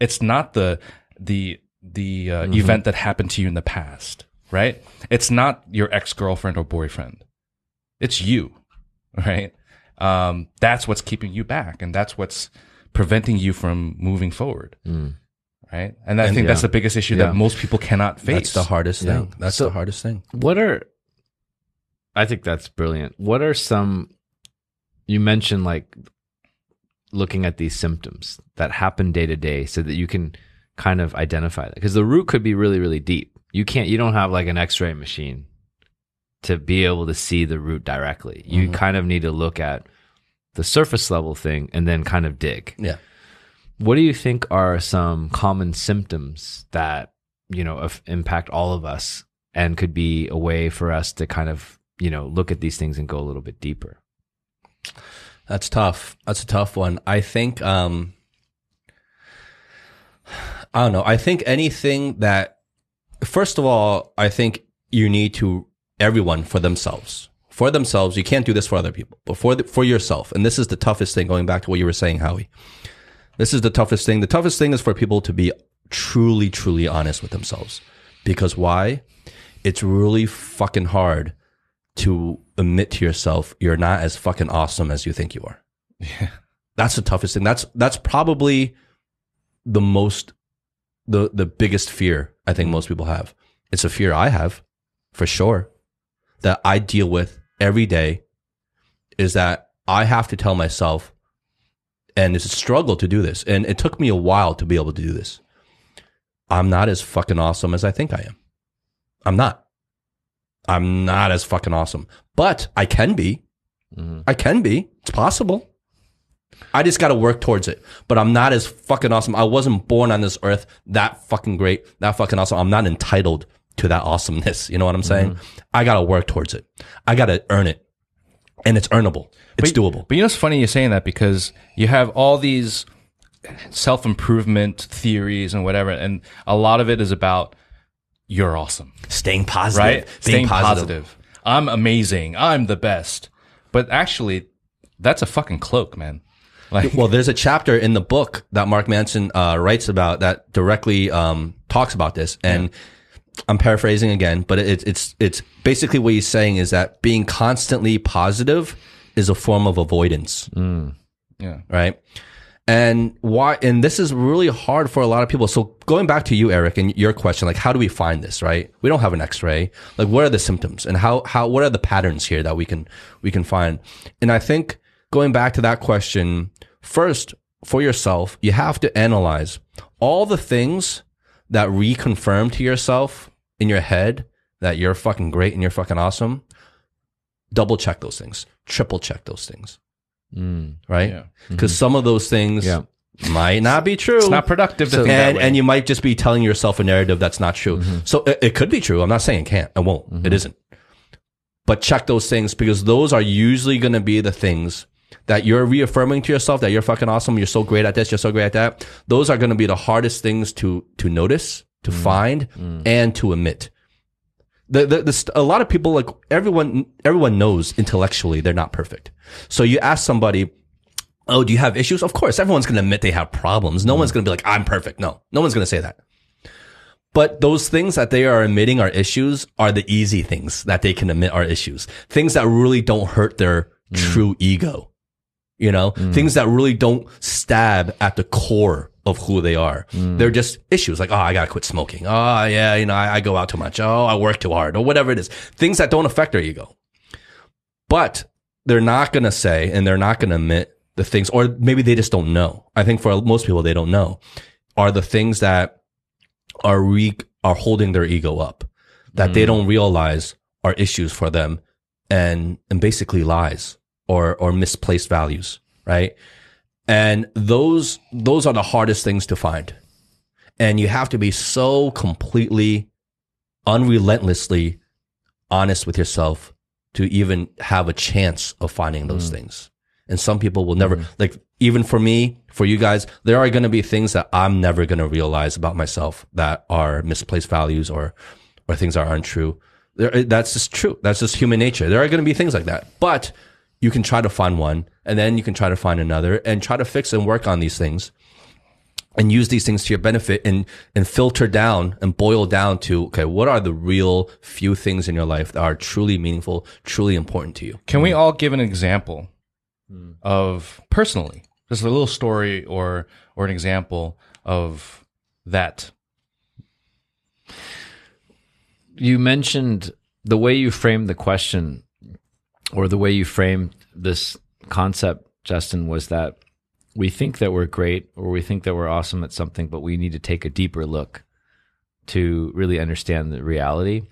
It's not the the the uh, event that happened to you in the past, right? It's not your ex girlfriend or boyfriend. It's you, right? Um, that's what's keeping you back, and that's what's preventing you from moving forward, right? And I think that's the biggest issue
Yeah.
that most people cannot face.
That's the hardest
Yeah.
thing. That's
So-
the hardest thing.
What are I think that's brilliant. What are some you mentioned like looking at these symptoms that happen day to day so that you can kind of identify that because the root could be really really deep. You can't you don't have like an x-ray machine to be able to see the root directly. You mm-hmm. kind of need to look at the surface level thing and then kind of dig.
Yeah.
What do you think are some common symptoms that you know impact all of us and could be a way for us to kind of you know look at these things and go a little bit deeper?
That's tough. That's a tough one. I think, um, I don't know. I think anything that, first of all, I think you need to, everyone for themselves, for themselves. You can't do this for other people, but for, the, for yourself. And this is the toughest thing, going back to what you were saying, Howie. This is the toughest thing. The toughest thing is for people to be truly, truly honest with themselves. Because why? It's really fucking hard to admit to yourself you're not as fucking awesome as you think you are.
Yeah.
That's the toughest thing. That's that's probably the most the the biggest fear I think most people have. It's a fear I have for sure that I deal with every day is that I have to tell myself and it's a struggle to do this and it took me a while to be able to do this. I'm not as fucking awesome as I think I am. I'm not. I'm not as fucking awesome, but I can be. Mm-hmm. I can be. It's possible. I just got to work towards it. But I'm not as fucking awesome. I wasn't born on this earth that fucking great, that fucking awesome. I'm not entitled to that awesomeness. You know what I'm saying? Mm-hmm. I got to work towards it. I got to earn it. And it's earnable. It's doable.
But you know, it's funny you're saying that because you have all these self improvement theories and whatever, and a lot of it is about you're awesome,
Staying positive.
right?
Being
Staying positive. I'm amazing. I'm the best. But actually, that's a fucking cloak, man. Like,
Well, there's a chapter in the book that Mark Manson uh, writes about that directly um, talks about this, and I'm paraphrasing again, but it's it's it's basically what he's saying is that being constantly positive is a form of avoidance, mm.
yeah.
right? And why? And this is really hard for a lot of people. So going back to you, Eric, and your question, like, how do we find this? Right? We don't have an X-ray. Like, what are the symptoms, and how how what are the patterns here that we can we can find? And I think going back to that question, first for yourself, you have to analyze all the things that reconfirm to yourself in your head that you're fucking great and you're fucking awesome. Double check those things. Triple check those things. Mm. Right?
Yeah.
Because mm-hmm. some of those things
Yeah.
might not be true.
It's not productive to think that
and,
way. Mm-hmm.
and you might just be telling yourself a narrative that's not true. Mm-hmm. So it, it could be true. I'm not saying it can't. It won't. It mm-hmm. isn't. But check those things because those are usually going to be the things that you're reaffirming to yourself that you're fucking awesome, you're so great at this, you're so great at that, those are going to be the hardest things to to notice, to mm. find, mm. and to admit. The, the, the, a lot of people, like everyone, everyone knows intellectually they're not perfect. So you ask somebody, Oh, do you have issues? Of course, everyone's going to admit they have problems. No mm. one's going to be like, I'm perfect. No, no one's going to say that. But those things that they are admitting are issues are the easy things that they can admit are issues. Things that really don't hurt their true ego. You know, mm. things that really don't stab at the core of who they are. Mm. They're just issues like, oh, I gotta quit smoking. Oh, yeah, you know, I, I go out too much. Oh, I work too hard or whatever it is. Things that don't affect their ego. But they're not gonna say and they're not gonna admit the things, or maybe they just don't know. I think for most people, they don't know are the things that are re- are holding their ego up that they mm. don't realize are issues for them and and basically lies or or misplaced values, right? And those those are the hardest things to find. And you have to be so completely unrelentlessly honest with yourself to even have a chance of finding those mm. things. And some people will never mm-hmm. like even for me, for you guys, there are going to be things that I'm never going to realize about myself that are misplaced values or or things that are untrue. There, that's just true. That's just human nature. There are going to be things like that. But you can try to find one and then you can try to find another and try to fix and work on these things and use these things to your benefit and and filter down and boil down to okay what are the real few things in your life that are truly meaningful truly important to you
Can we all give an example hmm. of personally, just a little story or or an example of that?
You mentioned the way you framed the question or the way you framed this concept, Justin, was that we think that we're great or we think that we're awesome at something, but we need to take a deeper look to really understand the reality.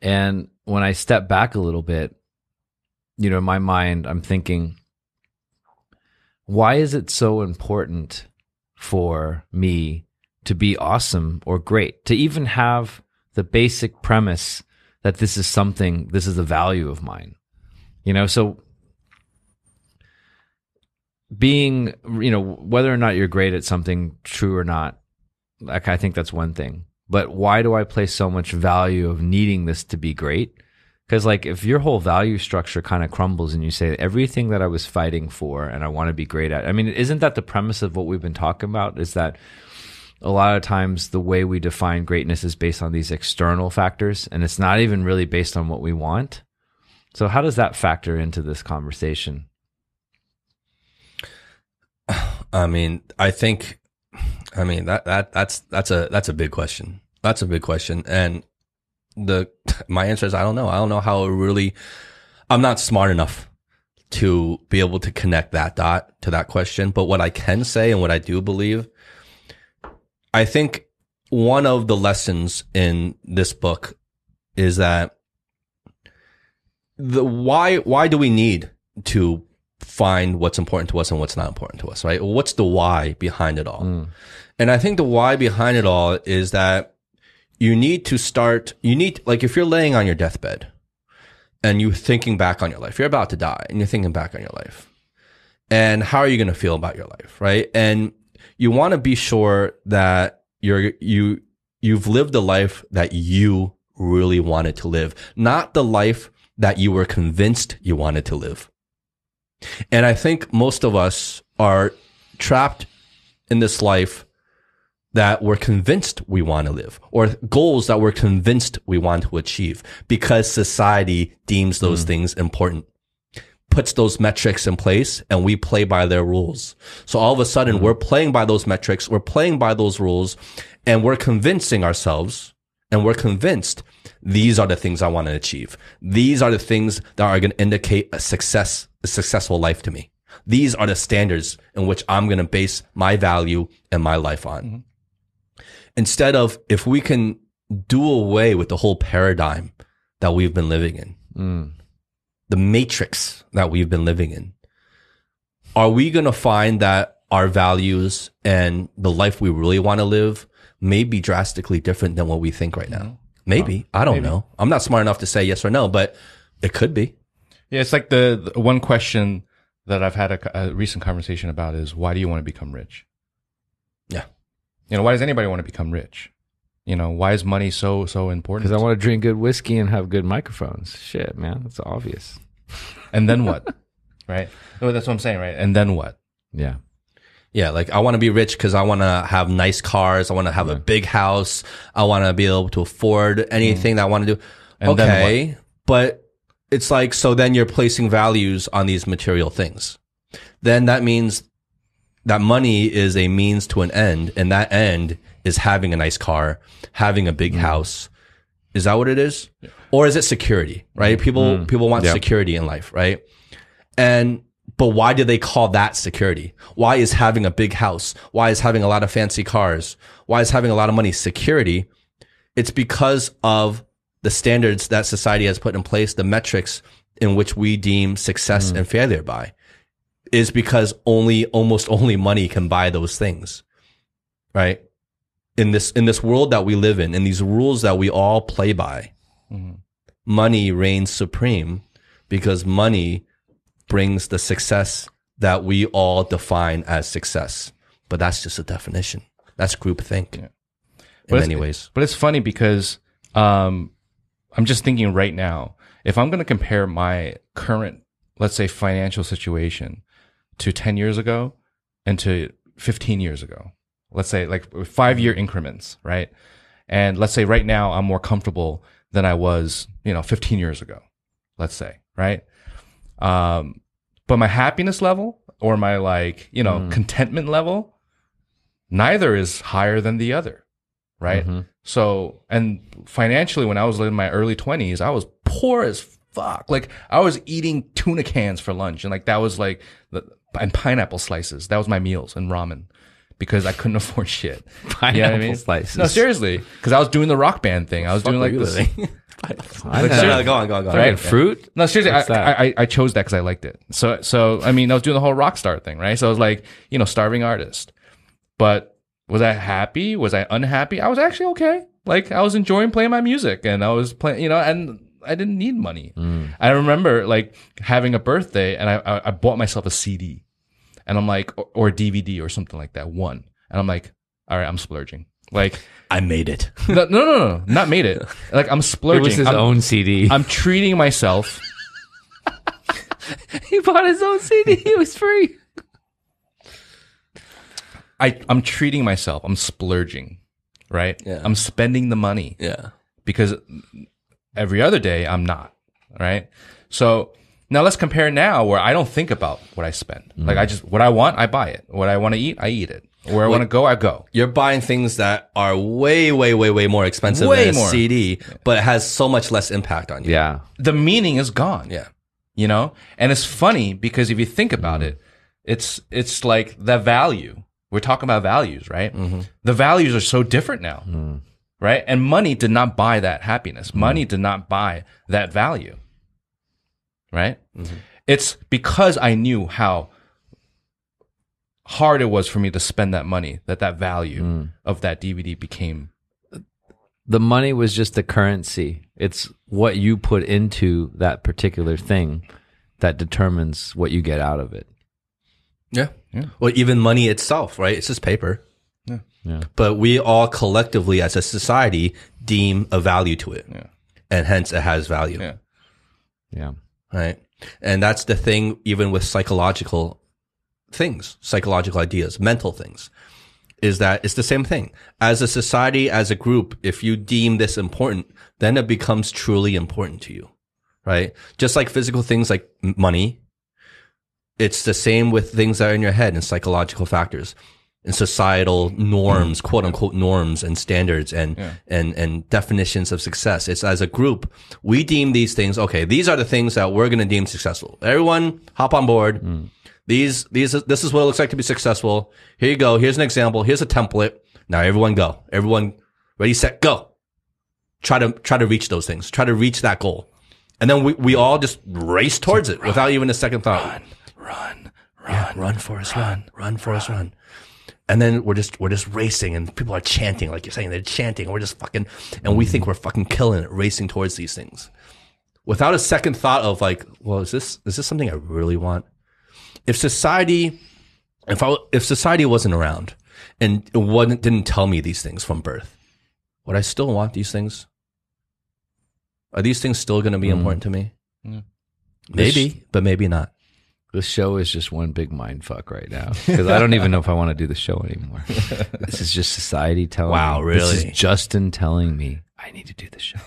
And when I step back a little bit, you know, in my mind, I'm thinking, why is it so important for me to be awesome or great, to even have the basic premise that this is something, this is a value of mine? You know, so being, you know, whether or not you're great at something, true or not, like I think that's one thing. But why do I place so much value of needing this to be great? Because like if your whole value structure kind of crumbles and you say everything that I was fighting for and I want to be great at, I mean, isn't that the premise of what we've been talking about? Is that a lot of times the way we define greatness is based on these external factors and it's not even really based on what we want. So how does that factor into this conversation?
i mean i think i mean that that that's that's a that's a big question that's a big question and the my answer is i don't know i don't know how it really i'm not smart enough to be able to connect that dot to that question but what i can say and what i do believe i think one of the lessons in this book is that the why why do we need to find what's important to us and what's not important to us right? What's the why behind it all? Mm. And i think the why behind it all is that you need to start you need like if you're laying on your deathbed and you're thinking back on your life you're about to die and you're thinking back on your life and how are you going to feel about your life right? And you want to be sure that you're you you've lived the life that you really wanted to live not the life that you were convinced you wanted to live. And i think most of us are trapped in this life that we're convinced we want to live or goals that we're convinced we want to achieve because society deems those mm. things important puts those metrics in place and we play by their rules. So all of a sudden we're playing by those metrics, we're playing by those rules and we're convincing ourselves and we're convinced these are the things I want to achieve. These are the things that are going to indicate a success, a successful life to me. These are the standards in which I'm going to base my value and my life on. Mm-hmm. Instead of if we can do away with the whole paradigm that we've been living in, mm. The matrix that we've been living in, are we going to find that our values and the life we really want to live may be drastically different than what we think right now? Maybe. I don't know. I'm not smart enough to say yes or no, but it could be.
Yeah, it's like the, the one question that I've had a, a recent conversation about is why do you want to become rich?
Yeah.
You know, why does anybody want to become rich? You know, why is money so so important?
Because I want to drink good whiskey and have good microphones. Shit, man, that's obvious.
and then what? right? No, that's what I'm saying, right? And then what?
Yeah.
Yeah, like I want to be rich because I want to have nice cars. I want to have a big house. I want to be able to afford anything mm. that I want to do.
And then
okay, but it's like so. Then you're placing values on these material things. Then that means that money is a means to an end, and that end is having a nice car, having a big mm. house. Is that what it is, or is it security? Right? Mm. People mm. people want
Yeah.
security in life, right? And but why do they call that security? Why is having a big house? Why is having a lot of fancy cars? Why is having a lot of money security? It's because of the standards that society has put in place, the metrics in which we deem success and failure by is because only almost only money can buy those things. Right? In this in this world that we live in, in these rules that we all play by, money reigns supreme because money brings the success that we all define as success. But that's just a definition. That's groupthink in
But
many ways.
But it's funny because um, I'm just thinking right now, if I'm going to compare my current, let's say, financial situation to 10 years ago and to 15 years ago, let's say like five year mm-hmm. increments, right? And let's say right now I'm more comfortable than I was, you know, 15 years ago, let's say, right? Um, but my happiness level or my like, you know, mm-hmm. contentment level, neither is higher than the other right? Mm-hmm. So, and financially, when I was in my early twenties, I was poor as fuck. Like I was eating tuna cans for lunch, and like that was like the and pineapple slices. That was my meals and ramen because I couldn't afford shit. You know what I
Pineapple
mean?
slices.
No, seriously, because I was doing the rock band thing. I was doing like this.
I know.
no, go on, go on, go on.
Fucking fruit.
No, seriously, I,
What's?
I, I chose that because I liked it. So, so I mean, I was doing the whole rock star thing, right? So I was like, you know, starving artist. But was I happy? Was I unhappy? I was actually okay. Like I was enjoying playing my music, and I was playing, you know, and I didn't need money. Mm. I remember like having a birthday, and I, I I bought myself a CD, and I'm like, or, or DVD or something like that, one, and I'm like, all right, I'm splurging. Like,
I made it.
no, no, no, no, not made it. Like I'm splurging.
It was his
I'm,
own CD.
I'm treating myself.
he bought his own CD. It was free.
I, I'm treating myself. I'm splurging, right?
Yeah.
I'm spending the money
Yeah.
because every other day I'm not, right? So now let's compare now where I don't think about what I spend. Like I mm. just, what I want, I buy it. What I want to eat, I eat it. Where I want to go, I go.
You're buying things that are way, way, way, way more expensive
Way
than a
more.
CD, but it has so much less impact on you.
Yeah.
The meaning is gone.
Yeah.
You know? And it's funny because if you think about it, it's, it's like the value. We're talking about values, right? Mm-hmm. The values are so different now. Mm. Right? And money did not buy that happiness. Mm. Money did not buy that value. Right? Mm-hmm. It's because I knew how hard it was for me to spend that money that that value mm. of that DVD became
The money was just the currency. It's what you put into that particular thing that determines what you get out of it.
Yeah. Well, even money itself, right? It's just paper.
Yeah.
Yeah.
But we all collectively as a society deem a value to it.
Yeah.
And hence it has value.
Yeah.
Yeah.
Right. And that's the thing, even with psychological things, psychological ideas, mental things, is that it's the same thing. As a society, as a group, if you deem this important, then it becomes truly important to you. Right. Just like physical things like money, it's the same with things that are in your head and psychological factors societal norms, mm. quote unquote norms and standards and, and, and definitions of success. It's as a group, we deem these things, okay, these are the things that we're going to deem successful. Everyone hop on board. Mm. These, these, this is what it looks like to be successful. Here you go. Here's an example. Here's a template. Now everyone go. Everyone ready, set, go. Try to, try to reach those things. Try to reach that goal. And then we, we all just race towards it without even a second thought.
run, run,
Yeah, run, for us, run, run, for us, run. And then we're just we're just racing, and people are chanting, like you're saying, they're chanting. And we're just fucking, and we think we're fucking killing it, racing towards these things. without a second thought of like, well, is this is this something I really want? If society, if I if society wasn't around and it wasn't didn't tell me these things from birth, would I still want these things? Are these things still going to be mm. important to me?
Yeah.
Maybe, but maybe not.
This show is just one big mind fuck right now because I don't even know if I want to do the show anymore. this is just society telling
Wow,
me. This is Justin telling me I need to do the show.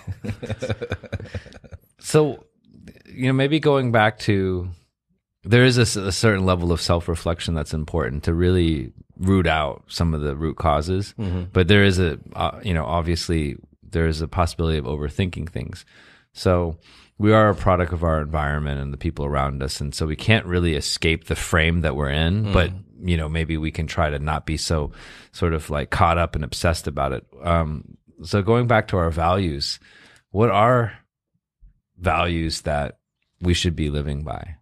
so, you know, maybe going back to there is a certain level of self reflection that's important to really root out some of the root causes. But there is a, uh, you know, obviously there is a possibility of overthinking things. So we are a product of our environment and the people around us. And so we can't really escape the frame that we're in, but you know, maybe we can try to not be so sort of like caught up and obsessed about it. Um, so going back to our values, what are values that we should be living by?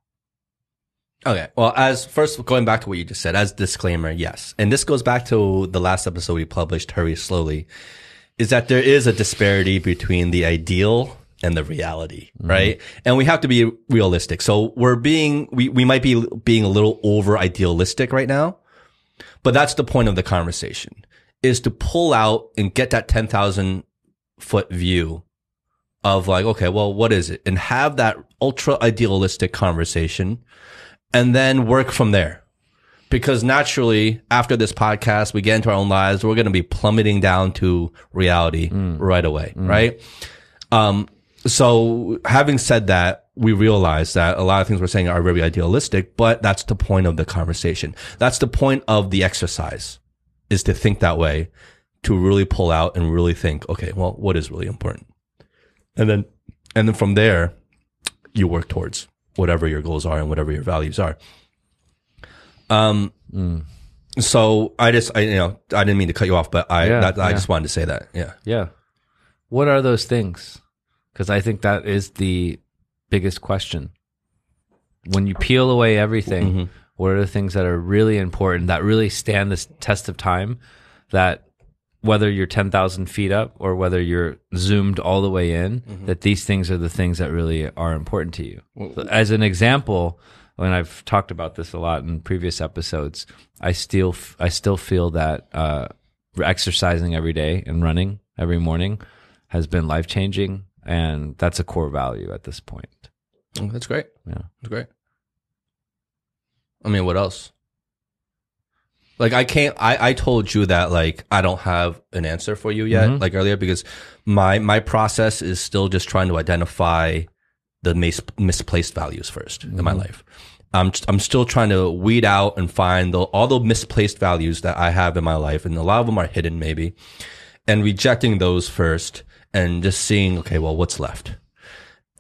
Okay. Well, as first going back to what you just said, as disclaimer, yes. And this goes back to the last episode we published, Hurry Slowly, is that there is a disparity between the ideal and the reality, mm-hmm. right? And we have to be realistic. So we're being, we, we might be being a little over idealistic right now, but that's the point of the conversation is to pull out and get that 10,000 foot view of like, okay, well, what is it? And have that ultra idealistic conversation and then work from there. Because naturally, after this podcast, we get into our own lives, we're going to be plummeting down to reality mm. right away, mm. right? Um, so having said that, we realize that a lot of things we're saying are very idealistic, but that's the point of the conversation. That's the point of the exercise is to think that way, to really pull out and really think, okay, well, what is really important? And then, and then from there, you work towards whatever your goals are and whatever your values are. Um, so I just, I, you know, I didn't mean to cut you off, but I,
Yeah,
that, I
yeah.
just wanted to say that. Yeah.
Yeah. What are those things? Because I think that is the biggest question. When you peel away everything, what are the things that are really important that really stand this test of time? That whether you're 10,000 feet up or whether you're zoomed all the way in, that these things are the things that really are important to you. So as an example, when I've talked about this a lot in previous episodes, I still I still feel that uh, exercising every day and running every morning has been life changing, and that's a core value at this point.
Oh, that's great.
Yeah.
That's great. I mean, what else? Like I can't I, I told you that like I don't have an answer for you yet, mm-hmm. like earlier, because my my process is still just trying to identify the mis- misplaced values 1st in my mm-hmm. life. I'm I'm still trying to weed out and find the, all the misplaced values that I have in my life, and a lot of them are hidden maybe, and rejecting those first, and just seeing okay, well, what's left.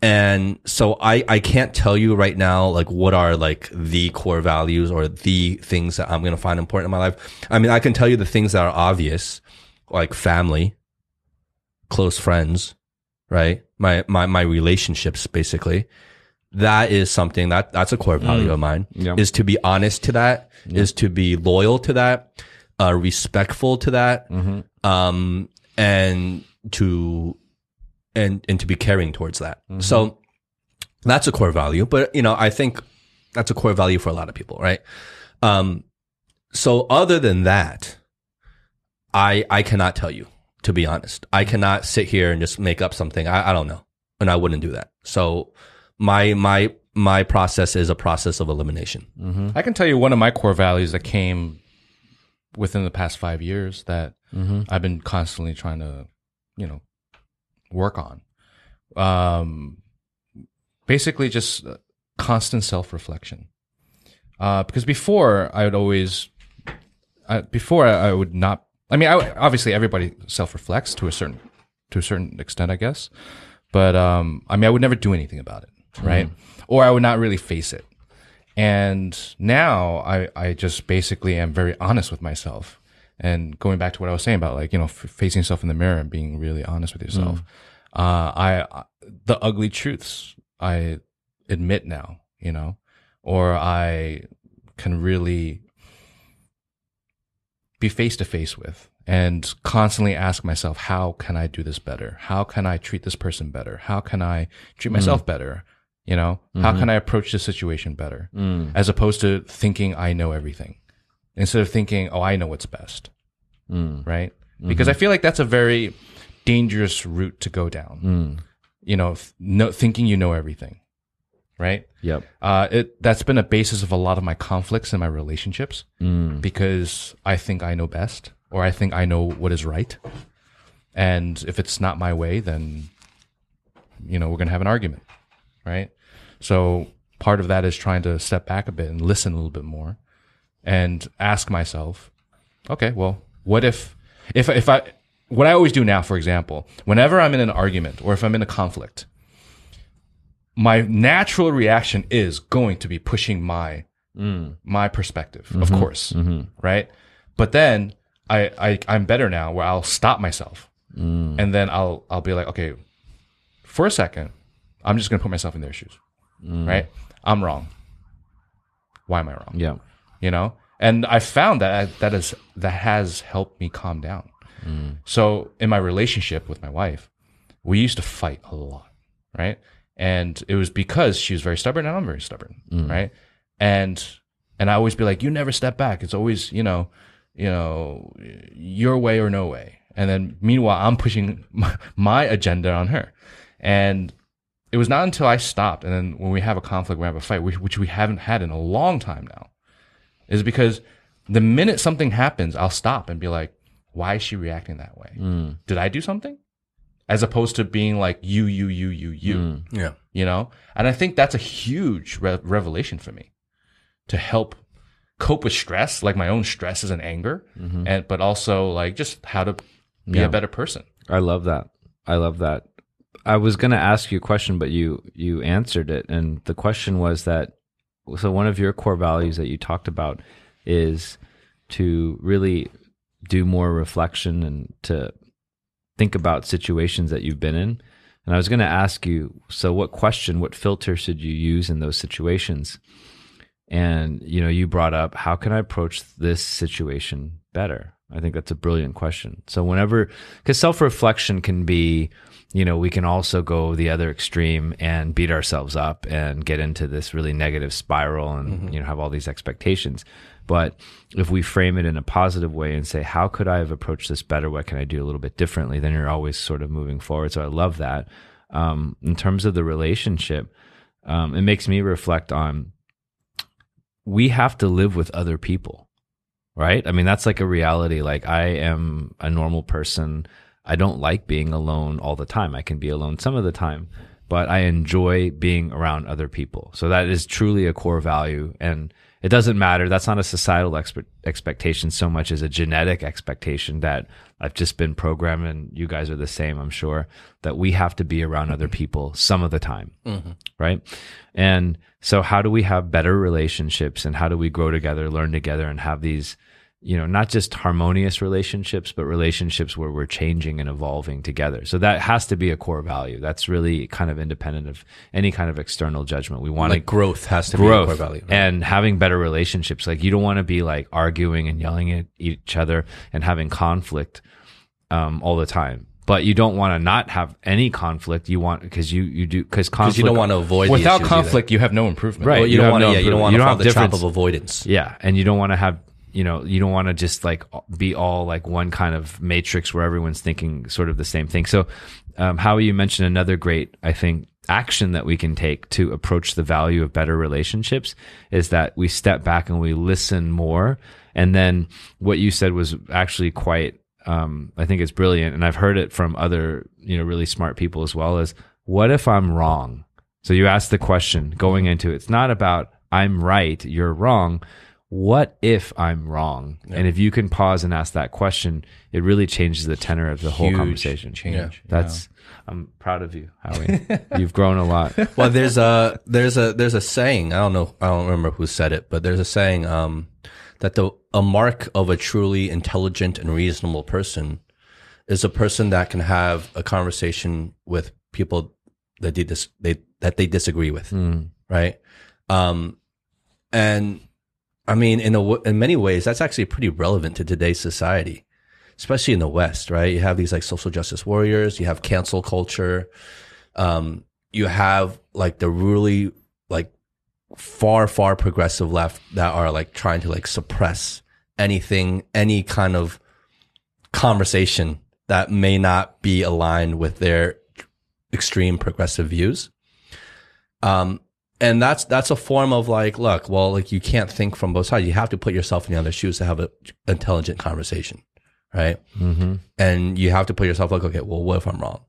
And so I, I can't tell you right now, like, what are like the core values or the things that I'm going to find important in my life. I mean, I can tell you the things that are obvious, like family, close friends, right? My, my, my relationships, basically. That is something that, that's a core value of mine
Yeah.
is to be honest to that, is to be loyal to that, uh, respectful to that, um, and to, and, and to be caring towards that. Mm-hmm. So that's a core value, but you know, I think that's a core value for a lot of people, right? Um, so other than that, I, I cannot tell you, to be honest. I mm-hmm. cannot sit here and just make up something. I, I don't know. And I wouldn't do that. So my, my, my process is a process of elimination. Mm-hmm.
I can tell you one of my core values that came within the past five years that I've been constantly trying to, you know, work on. Um, basically, just uh, constant self reflection. Uh, because before I would always, I, before I, I would not. I mean, I, obviously everybody self reflects to a certain to a certain extent, I guess. But um, I mean, I would never do anything about it, right? Or I would not really face it. And now I, I just basically am very honest with myself. And going back to what I was saying about like, you know, f- facing yourself in the mirror and being really honest with yourself. Mm. Uh, I, I- the ugly truths I admit now, you know, or I can really be face to face with and constantly ask myself, how can I do this better? How can I treat this person better? How can I treat mm. myself better? You know, how can mm-hmm. I approach this situation better? Mm. As opposed to thinking I know everything instead of thinking, oh, I know what's best. Mm. Right. Because mm-hmm. I feel like that's a very dangerous route to go down. Mm. You know, no, thinking you know everything. Right.
Yep.
Uh, it that's been a basis of a lot of my conflicts in my relationships mm. because I think I know best or I think I know what is right, and if it's not my way, then you know we're gonna have an argument, right? So part of that is trying to step back a bit and listen a little bit more, and ask myself, okay, well, what if if if I what I always do now, for example, whenever I'm in an argument or if I'm in a conflict, my natural reaction is going to be pushing my mm. my perspective, of mm-hmm. course, mm-hmm. right? But then I, I I'm better now where I'll stop myself, mm. and then I'll I'll be like, okay, for a second, I'm just gonna put myself in their shoes, mm. right? I'm wrong. Why am I wrong?
Yeah.
You know? And i found that that is that has helped me calm down. Mm. So in my relationship with my wife we used to fight a lot right? And it was because she was very stubborn and i'm very stubborn mm. right? And and i always be like you never step back. It's always you know you know your way or no way. And then meanwhile i'm pushing my, my agenda on her. And it was not until I stopped, and then when we have a conflict, we have a fight, which, which we haven't had in a long time now, is because the minute something happens, I'll stop and be like, why is she reacting that way? Mm. Did I do something? As opposed to being like, you, you, you, you, you, mm.
Yeah.
you know? And I think that's a huge re- revelation for me to help cope with stress, like my own stresses and anger, mm-hmm. and, but also like just how to be
Yeah.
a better person.
I love that. I love that. I was going to ask you a question, but you you answered it, and the question was that so one of your core values that you talked about is to really do more reflection and to think about situations that you've been in. And I was going to ask you, so what question, what filter should you use in those situations? And you know, you brought up how can I approach this situation better? I think that's a brilliant question. So whenever cuz self-reflection can be, you know, we can also go the other extreme and beat ourselves up and get into this really negative spiral and you know have all these expectations. But if we frame it in a positive way and say, how could I have approached this better? What can I do a little bit differently? Then you're always sort of moving forward. So I love that. Um, in terms of the relationship, um, it makes me reflect on we have to live with other people, right? I mean, that's like a reality. Like, I am a normal person. I don't like being alone all the time. I can be alone some of the time, but I enjoy being around other people. So that is truly a core value. And it doesn't matter. That's not a societal expe- expectation so much as a genetic expectation that I've just been programmed, and you guys are the same, I'm sure, that we have to be around other people some of the time. Mm-hmm. Right. And so, how do we have better relationships and how do we grow together, learn together, and have these, you know, not just harmonious relationships, but relationships where we're changing and evolving together? So, that has to be a core value. That's really kind of independent of any kind of external judgment. We want
Like
to
growth has to
growth
be a core value. right?
and having better relationships. Like you don't want to be like arguing and yelling at each other and having conflict um, all the time. But you don't want to not have any conflict. You want because you you do because conflict
Because you don't want to avoid
Without
issues either.
conflict, you have no improvement.
Right.
Well, you,
You
don't want to.
no
yeah, you don't want
You
to
don't
fall
have
the trap of avoidance.
Yeah, and you don't want to have you know you don't want to just like be all like one kind of matrix where everyone's thinking sort of the same thing. So, um, Howie, you mentioned another great I think action that we can take to approach the value of better relationships is that we step back and we listen more. And then what you said was actually quite um, I think it's brilliant, and I've heard it from other you know really smart people as well. As what if I'm wrong? So you ask the question going into it. It's not about I'm right, you're wrong. What if I'm wrong? And if you can pause and ask that question, it really changes the tenor of the whole
Huge
conversation.
change.
Yeah.
That's I'm proud of you, Howie. You've grown a lot.
well, there's a there's a there's a saying. I don't know. I don't remember who said it, but there's a saying um, that the a mark of a truly intelligent and reasonable person is a person that can have a conversation with people that they dis- they that they disagree with, right? Um, and I mean, in a in many ways, that's actually pretty relevant to today's society. especially in the West, right? You have these like social justice warriors, you have cancel culture, um, you have like the really like far, far progressive left that are like trying to like suppress anything, any kind of conversation that may not be aligned with their extreme progressive views. Um, and that's that's a form of like, look, well, like you can't think from both sides. You have to put yourself in the other shoes to have an intelligent conversation, right?
Mm-hmm.
And you have to put yourself like, okay, well, what if I'm wrong,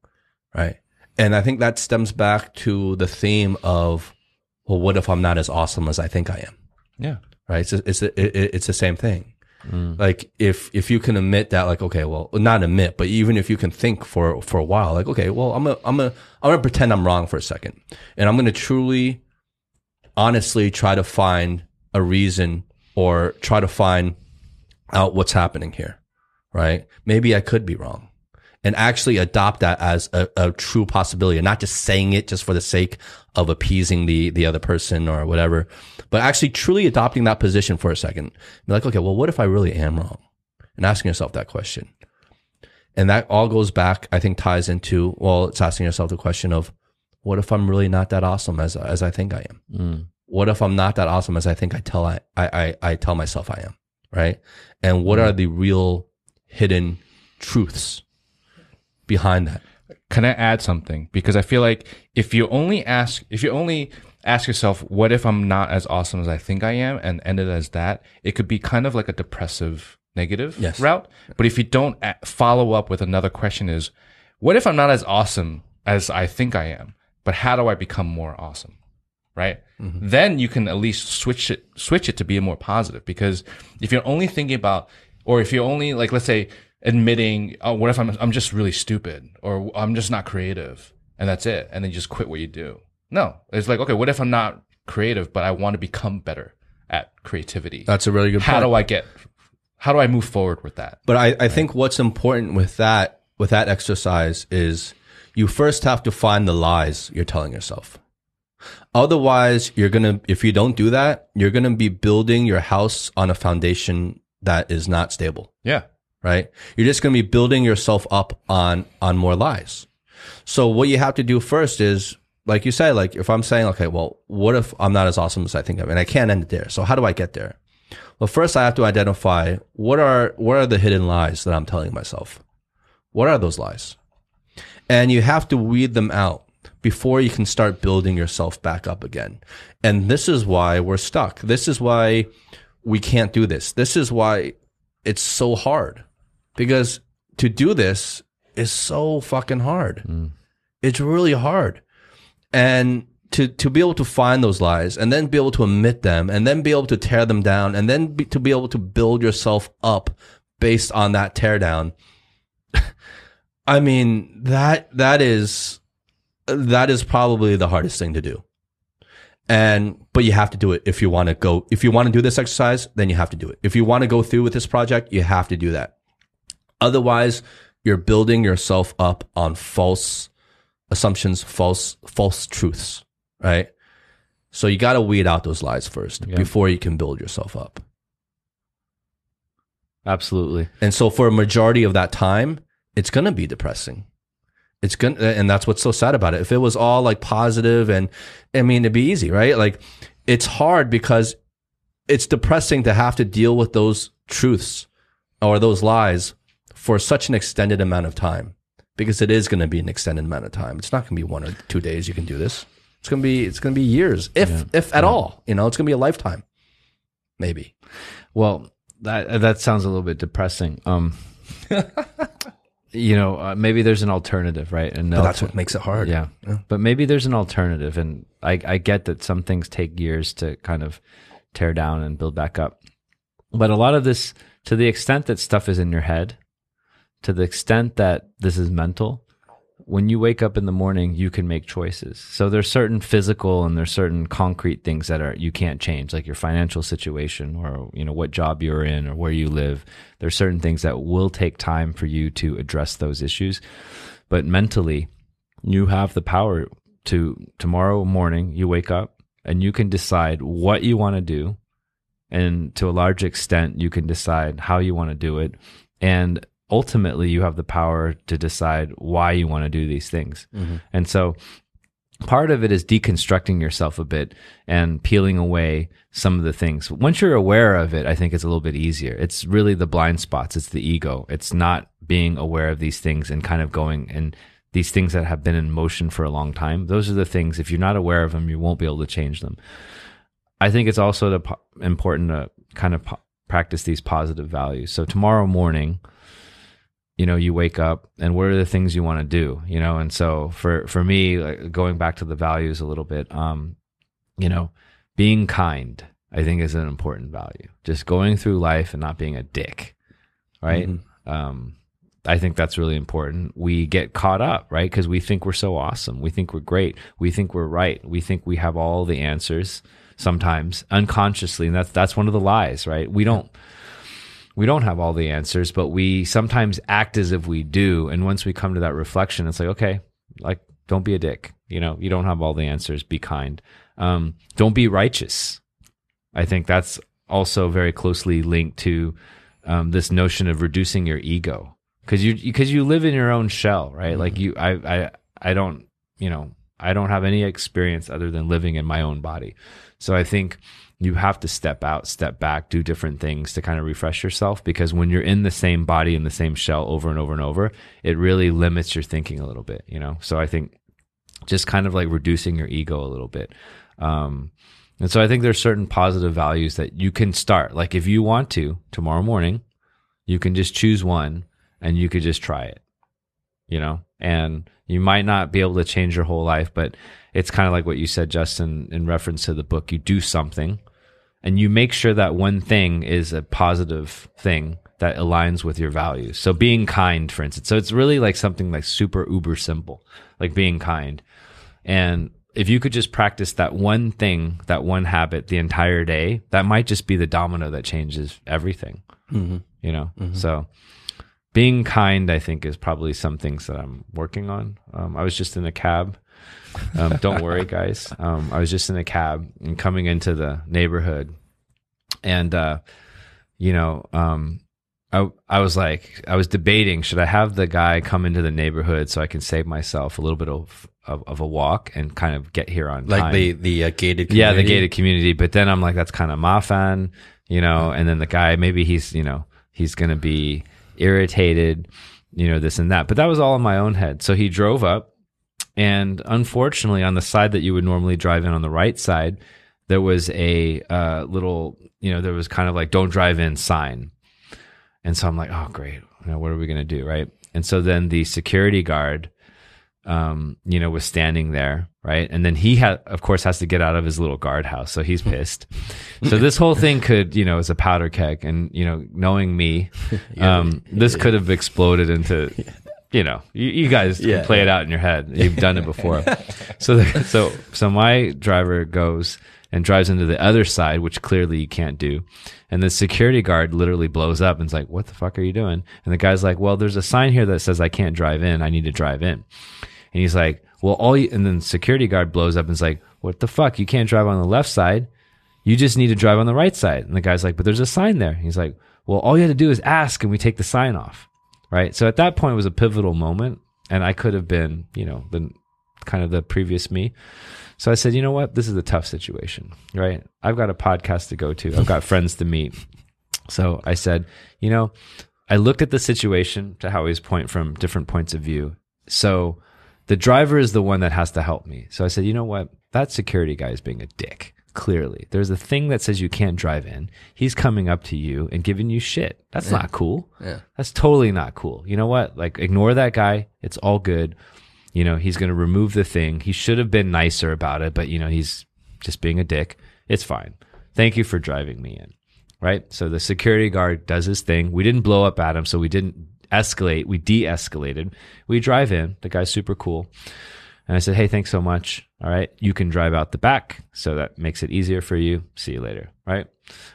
right? And I think that stems back to the theme of, well, what if I'm not as awesome as I think I am,
Yeah.
right? It's it's it, it's the same thing. Like if if you can admit that, like, okay, well, not admit, but even if you can think for for a while, like, okay, well, I'm a I'm a I'm gonna pretend I'm wrong for a second, and I'm gonna truly, honestly, try to find a reason or try to find out what's happening here, right? Maybe I could be wrong. And actually adopt that as a, a true possibility and not just saying it just for the sake of appeasing the, the other person or whatever, but actually truly adopting that position for a second. Be like, okay, well, what if I really am wrong? And asking yourself that question. And that all goes back, I think ties into, well, it's asking yourself the question of, what if I'm really not that awesome as, as I think I am? Hmm. What if I'm not that awesome as I think I tell I, I, I, I tell myself I am, right? And what are hmm. the real hidden truths behind that?
Can I add something? Because I feel like if you only ask, if you only ask yourself, what if I'm not as awesome as I think I am and end it as that, it could be kind of like a depressive negative
Yes.
route. But if you don't follow up with another question is, what if I'm not as awesome as I think I am, but how do I become more awesome? Right. Mm-hmm. Then you can at least switch it, switch it to be more positive because if you're only thinking about, or if you're only like, let's say admitting, oh, what if I'm, I'm just really stupid or I'm just not creative and that's it. And then you just quit what you do. No, it's like, okay, what if I'm not creative, but I want to become better at creativity?
That's a really good
how
point.
do I get, how do I move forward with that?
But I, I think what's important with that with that exercise is you first have to find the lies you're telling yourself. Otherwise, you're gonna if you don't do that, you're gonna be building your house on a foundation that is not stable.
Yeah.
right? You're just going to be building yourself up on on more lies. So what you have to do first is, like you say, like if I'm saying, okay, well, what if I'm not as awesome as I think I am, and I can't end it there? So how do I get there? Well, first I have to identify what are what are the hidden lies that I'm telling myself. What are those lies? And you have to weed them out before you can start building yourself back up again. And this is why we're stuck. This is why we can't do this. This is why it's so hard because to do this is so fucking hard. Hmm. It's really hard. And to, to be able to find those lies and then be able to admit them and then be able to tear them down and then be, to be able to build yourself up based on that tear down. I mean, that, that is, that is probably the hardest thing to do. And, but you have to do it if you want to go, if you want to do this exercise, then you have to do it. If you want to go through with this project, you have to do that. Otherwise, you're building yourself up on false assumptions, false, false truths, right? So you got to weed out those lies first before you can build yourself up.
Absolutely.
And so for a majority of that time, it's going to be depressing. It's going to, and that's what's so sad about it. If it was all like positive and I mean, it'd be easy, right? Like it's hard because it's depressing to have to deal with those truths or those lies for such an extended amount of time because it is going to be an extended amount of time. It's not going to be one or two days you can do this. It's going to be, it's going to be years, if, if at all, you know, it's going to be a lifetime, maybe.
Well, that that sounds a little bit depressing. Um, you know, uh, maybe there's an alternative, right? And
that's what makes it hard.
yeah. But maybe there's an alternative, and I I get that some things take years to kind of tear down and build back up. But a lot of this, to the extent that stuff is in your head, to the extent that this is mental, when you wake up in the morning, you can make choices. So there's certain physical and there's certain concrete things that are you can't change, like your financial situation or you know what job you're in or where you live. There's certain things that will take time for you to address those issues. But mentally, you have the power to tomorrow morning you wake up and you can decide what you want to do and to a large extent you can decide how you want to do it and ultimately you have the power to decide why you want to do these things. Mm-hmm. And so part of it is deconstructing yourself a bit and peeling away some of the things. Once you're aware of it, I think it's a little bit easier. It's really the blind spots. It's the ego. It's not being aware of these things and kind of going and these things that have been in motion for a long time. Those are the things, if you're not aware of them, you won't be able to change them. I think it's also the, po- important to kind of practice these positive values. So tomorrow morning, you know, you wake up and what are the things you want to do, you know? And so for, for me, like going back to the values a little bit, um, you know, being kind, I think is an important value. Just going through life and not being a dick, right? Um, I think that's really important. We get caught up, right? Because we think we're so awesome. We think we're great. We think we're right. We think we have all the answers sometimes unconsciously. And that's, that's one of the lies, right? We don't, we don't have all the answers, but we sometimes act as if we do. And once we come to that reflection, it's like, okay, like, don't be a dick. You know, you don't have all the answers. Be kind. Um, don't be righteous. I think that's also very closely linked to um, this notion of reducing your ego because you because you live in your own shell, right? Like you, I, I, I don't, you know, I don't have any experience other than living in my own body. So I think you have to step out, step back, do different things to kind of refresh yourself because when you're in the same body in the same shell over and over and over, it really limits your thinking a little bit, you know? So I think just kind of like reducing your ego a little bit. Um, and so I think there's certain positive values that you can start. Like if you want to tomorrow morning, you can just choose one and you could just try it, you know, and you might not be able to change your whole life, but it's kind of like what you said, Justin, in reference to the book. You do something and you make sure that one thing is a positive thing that aligns with your values. So being kind, for instance. So it's really like something like super uber simple, like being kind. And if you could just practice that one thing, that one habit the entire day, that might just be the domino that changes everything. You know? So being kind, I think, is probably some things that I'm working on. Um, I was just in a cab. Um, don't worry, guys. Um, I was just in a cab and coming into the neighborhood, and uh, you know, um, I I was like, I was debating should I have the guy come into the neighborhood so I can save myself a little bit of of, of a walk and kind of get here on
Like
time.
the the uh, gated
yeah, the gated community. But then I'm like, that's kind of mafan, you know. And then the guy, maybe he's, you know, he's gonna be irritated, you know, this and that. But that was all in my own head. So he drove up, and unfortunately, on the side that you would normally drive in on the right side, there was a uh, little, you know, there was kind of like "Don't drive in" sign. And so I'm like, oh great, you know, what are we gonna do, right? And so then the security guard um, you know, was standing there, right? And then he had, of course, has to get out of his little guardhouse, so he's pissed. so this whole thing could, you know, is a powder keg, and you know, knowing me, um, this could have exploded into, you know, you, you guys can
Yeah,
play it out in your head. You've done it before. so, the, so, so my driver goes and drives into the other side, which clearly you can't do. And the security guard literally blows up and is like, "What the fuck are you doing?" And the guy's like, "Well, there's a sign here that says I can't drive in. I need to drive in." And he's like, well, all you, and then security guard blows up and is like, what the fuck? You can't drive on the left side. You just need to drive on the right side. And the guy's like, but there's a sign there. He's like, well, all you had to do is ask and we take the sign off. Right. So at that point it was a pivotal moment. And I could have been, you know, the kind of the previous me. So I said, you know what? This is a tough situation. Right. I've got a podcast to go to. I've got friends to meet. So I said, you know, I looked at the situation to how he's point from different points of view. So the driver is the one that has to help me. So I said, you know what? That security guy is being a dick. Clearly, there's a thing that says you can't drive in. He's coming up to you and giving you shit. That's not cool.
Yeah.
That's totally not cool. You know what? Like, ignore that guy. It's all good. You know, he's going to remove the thing. He should have been nicer about it, but, you know, he's just being a dick. It's fine. Thank you for driving me in. Right. So the security guard does his thing. We didn't blow up at him. So we didn't escalate. We de escalated. We drive in. The guy's super cool. And I said, Hey, thanks so much. All right. You can drive out the back. So that makes it easier for you. See you later. Right.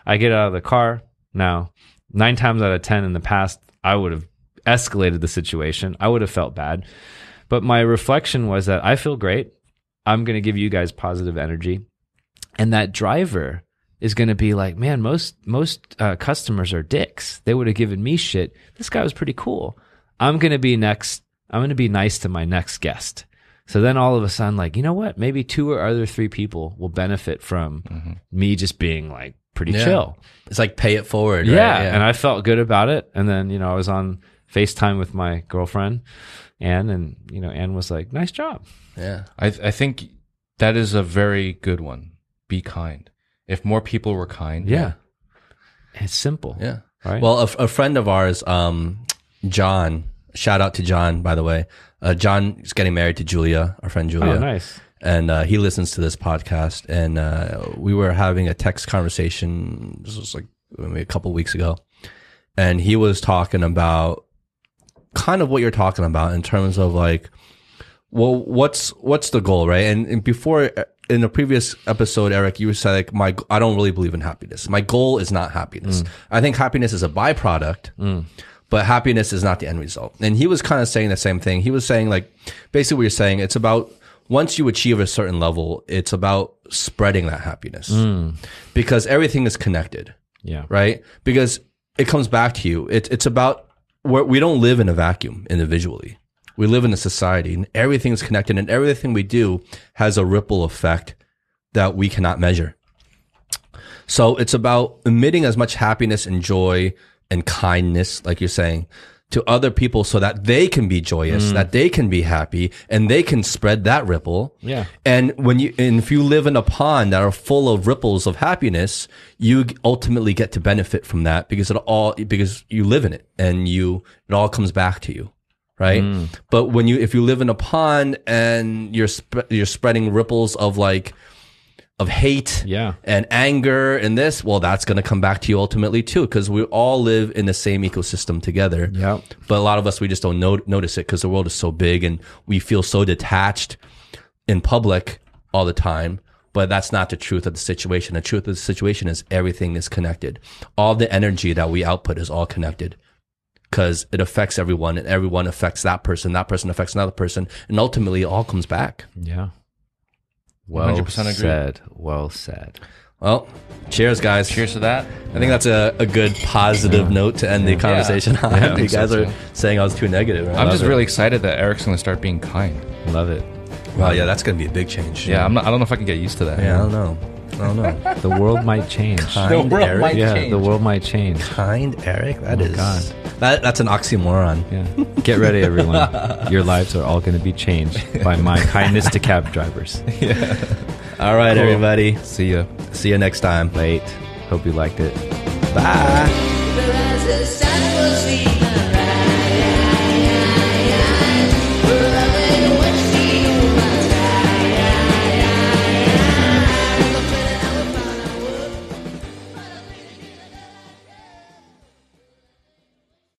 I get out of the car. Now, nine times out of 10 in the past, I would have escalated the situation. I would have felt bad. But my reflection was that I feel great. I'm going to give you guys positive energy. And that driver is going to be like, man, most most uh, customers are dicks. They would have given me shit. This guy was pretty cool. I'm going to be next. I'm going to be nice to my next guest. So then all of a sudden, like, you know what? Maybe two or other three people will benefit from me just being like pretty
Yeah.
chill.
It's like pay it forward. right?
Yeah. And I felt good about it. And then, you know, I was on FaceTime with my girlfriend, Anne, and, you know, Anne was like, nice job.
yeah.
I I think that is a very good one. Be kind. If more people were kind,
Yeah. It's simple.
Yeah.
Right.
Well, a, a friend of ours, um, John, shout out to John, by the way. Uh, John is getting married to Julia, our friend Julia.
Oh, nice.
And uh, he listens to this podcast. And uh, we were having a text conversation. This was like maybe a couple weeks ago. And he was talking about kind of what you're talking about in terms of like, well, what's what's the goal, right? And, and before in the previous episode, Eric, you said like my I don't really believe in happiness. My goal is not happiness. I think happiness is a byproduct, but happiness is not the end result. And he was kind of saying the same thing. He was saying like basically what you're saying. It's about once you achieve a certain level, it's about spreading that happiness hmm. because everything is connected
Yeah.
right? Because it comes back to you. It's it's about where we don't live in a vacuum individually. We live in a society, and everything is connected, and everything we do has a ripple effect that we cannot measure. So it's about emitting as much happiness and joy and kindness, like you're saying, to other people so that they can be joyous, mm. that they can be happy, and they can spread that ripple.
Yeah.
And when you, and if you live in a pond that are full of ripples of happiness, you ultimately get to benefit from that because it all, because you live in it and you, it all comes back to you. Right. Mm. But when you, if you live in a pond and you're, sp- you're spreading ripples of like, of hate
Yeah.
and anger and this, well, that's going to come back to you ultimately too, because we all live in the same ecosystem together.
Yep.
But a lot of us, we just don't no- notice it because the world is so big and we feel so detached in public all the time. But that's not the truth of the situation. The truth of the situation is everything is connected. All the energy that we output is all connected because it affects everyone and everyone affects that person. That person affects another person. And ultimately it all comes back.
Yeah. Well
100% agree.
said. Well said.
Well, cheers, guys.
Cheers to that.
I think that's a, a good positive note to end the conversation on.
Yeah, I
you
think so,
guys are
too.
saying I was too negative.
I'm just really excited that Eric's going to start being kind.
Love it.
Wow, yeah, that's going to be a big change.
Yeah, I'm not, I don't know if I can get used to that.
Yeah, I don't know. I don't know.
The world might change.
Kind
world
Eric?
might-
yeah,
change.
the world might change.
Kind Eric? That oh is
God.
That, that's an oxymoron.
Yeah. Get ready, everyone. Your lives are all going to be changed by my kindness to cab drivers.
All right, everybody.
See ya.
See you next time.
Late. Hope you liked it.
Bye.
As a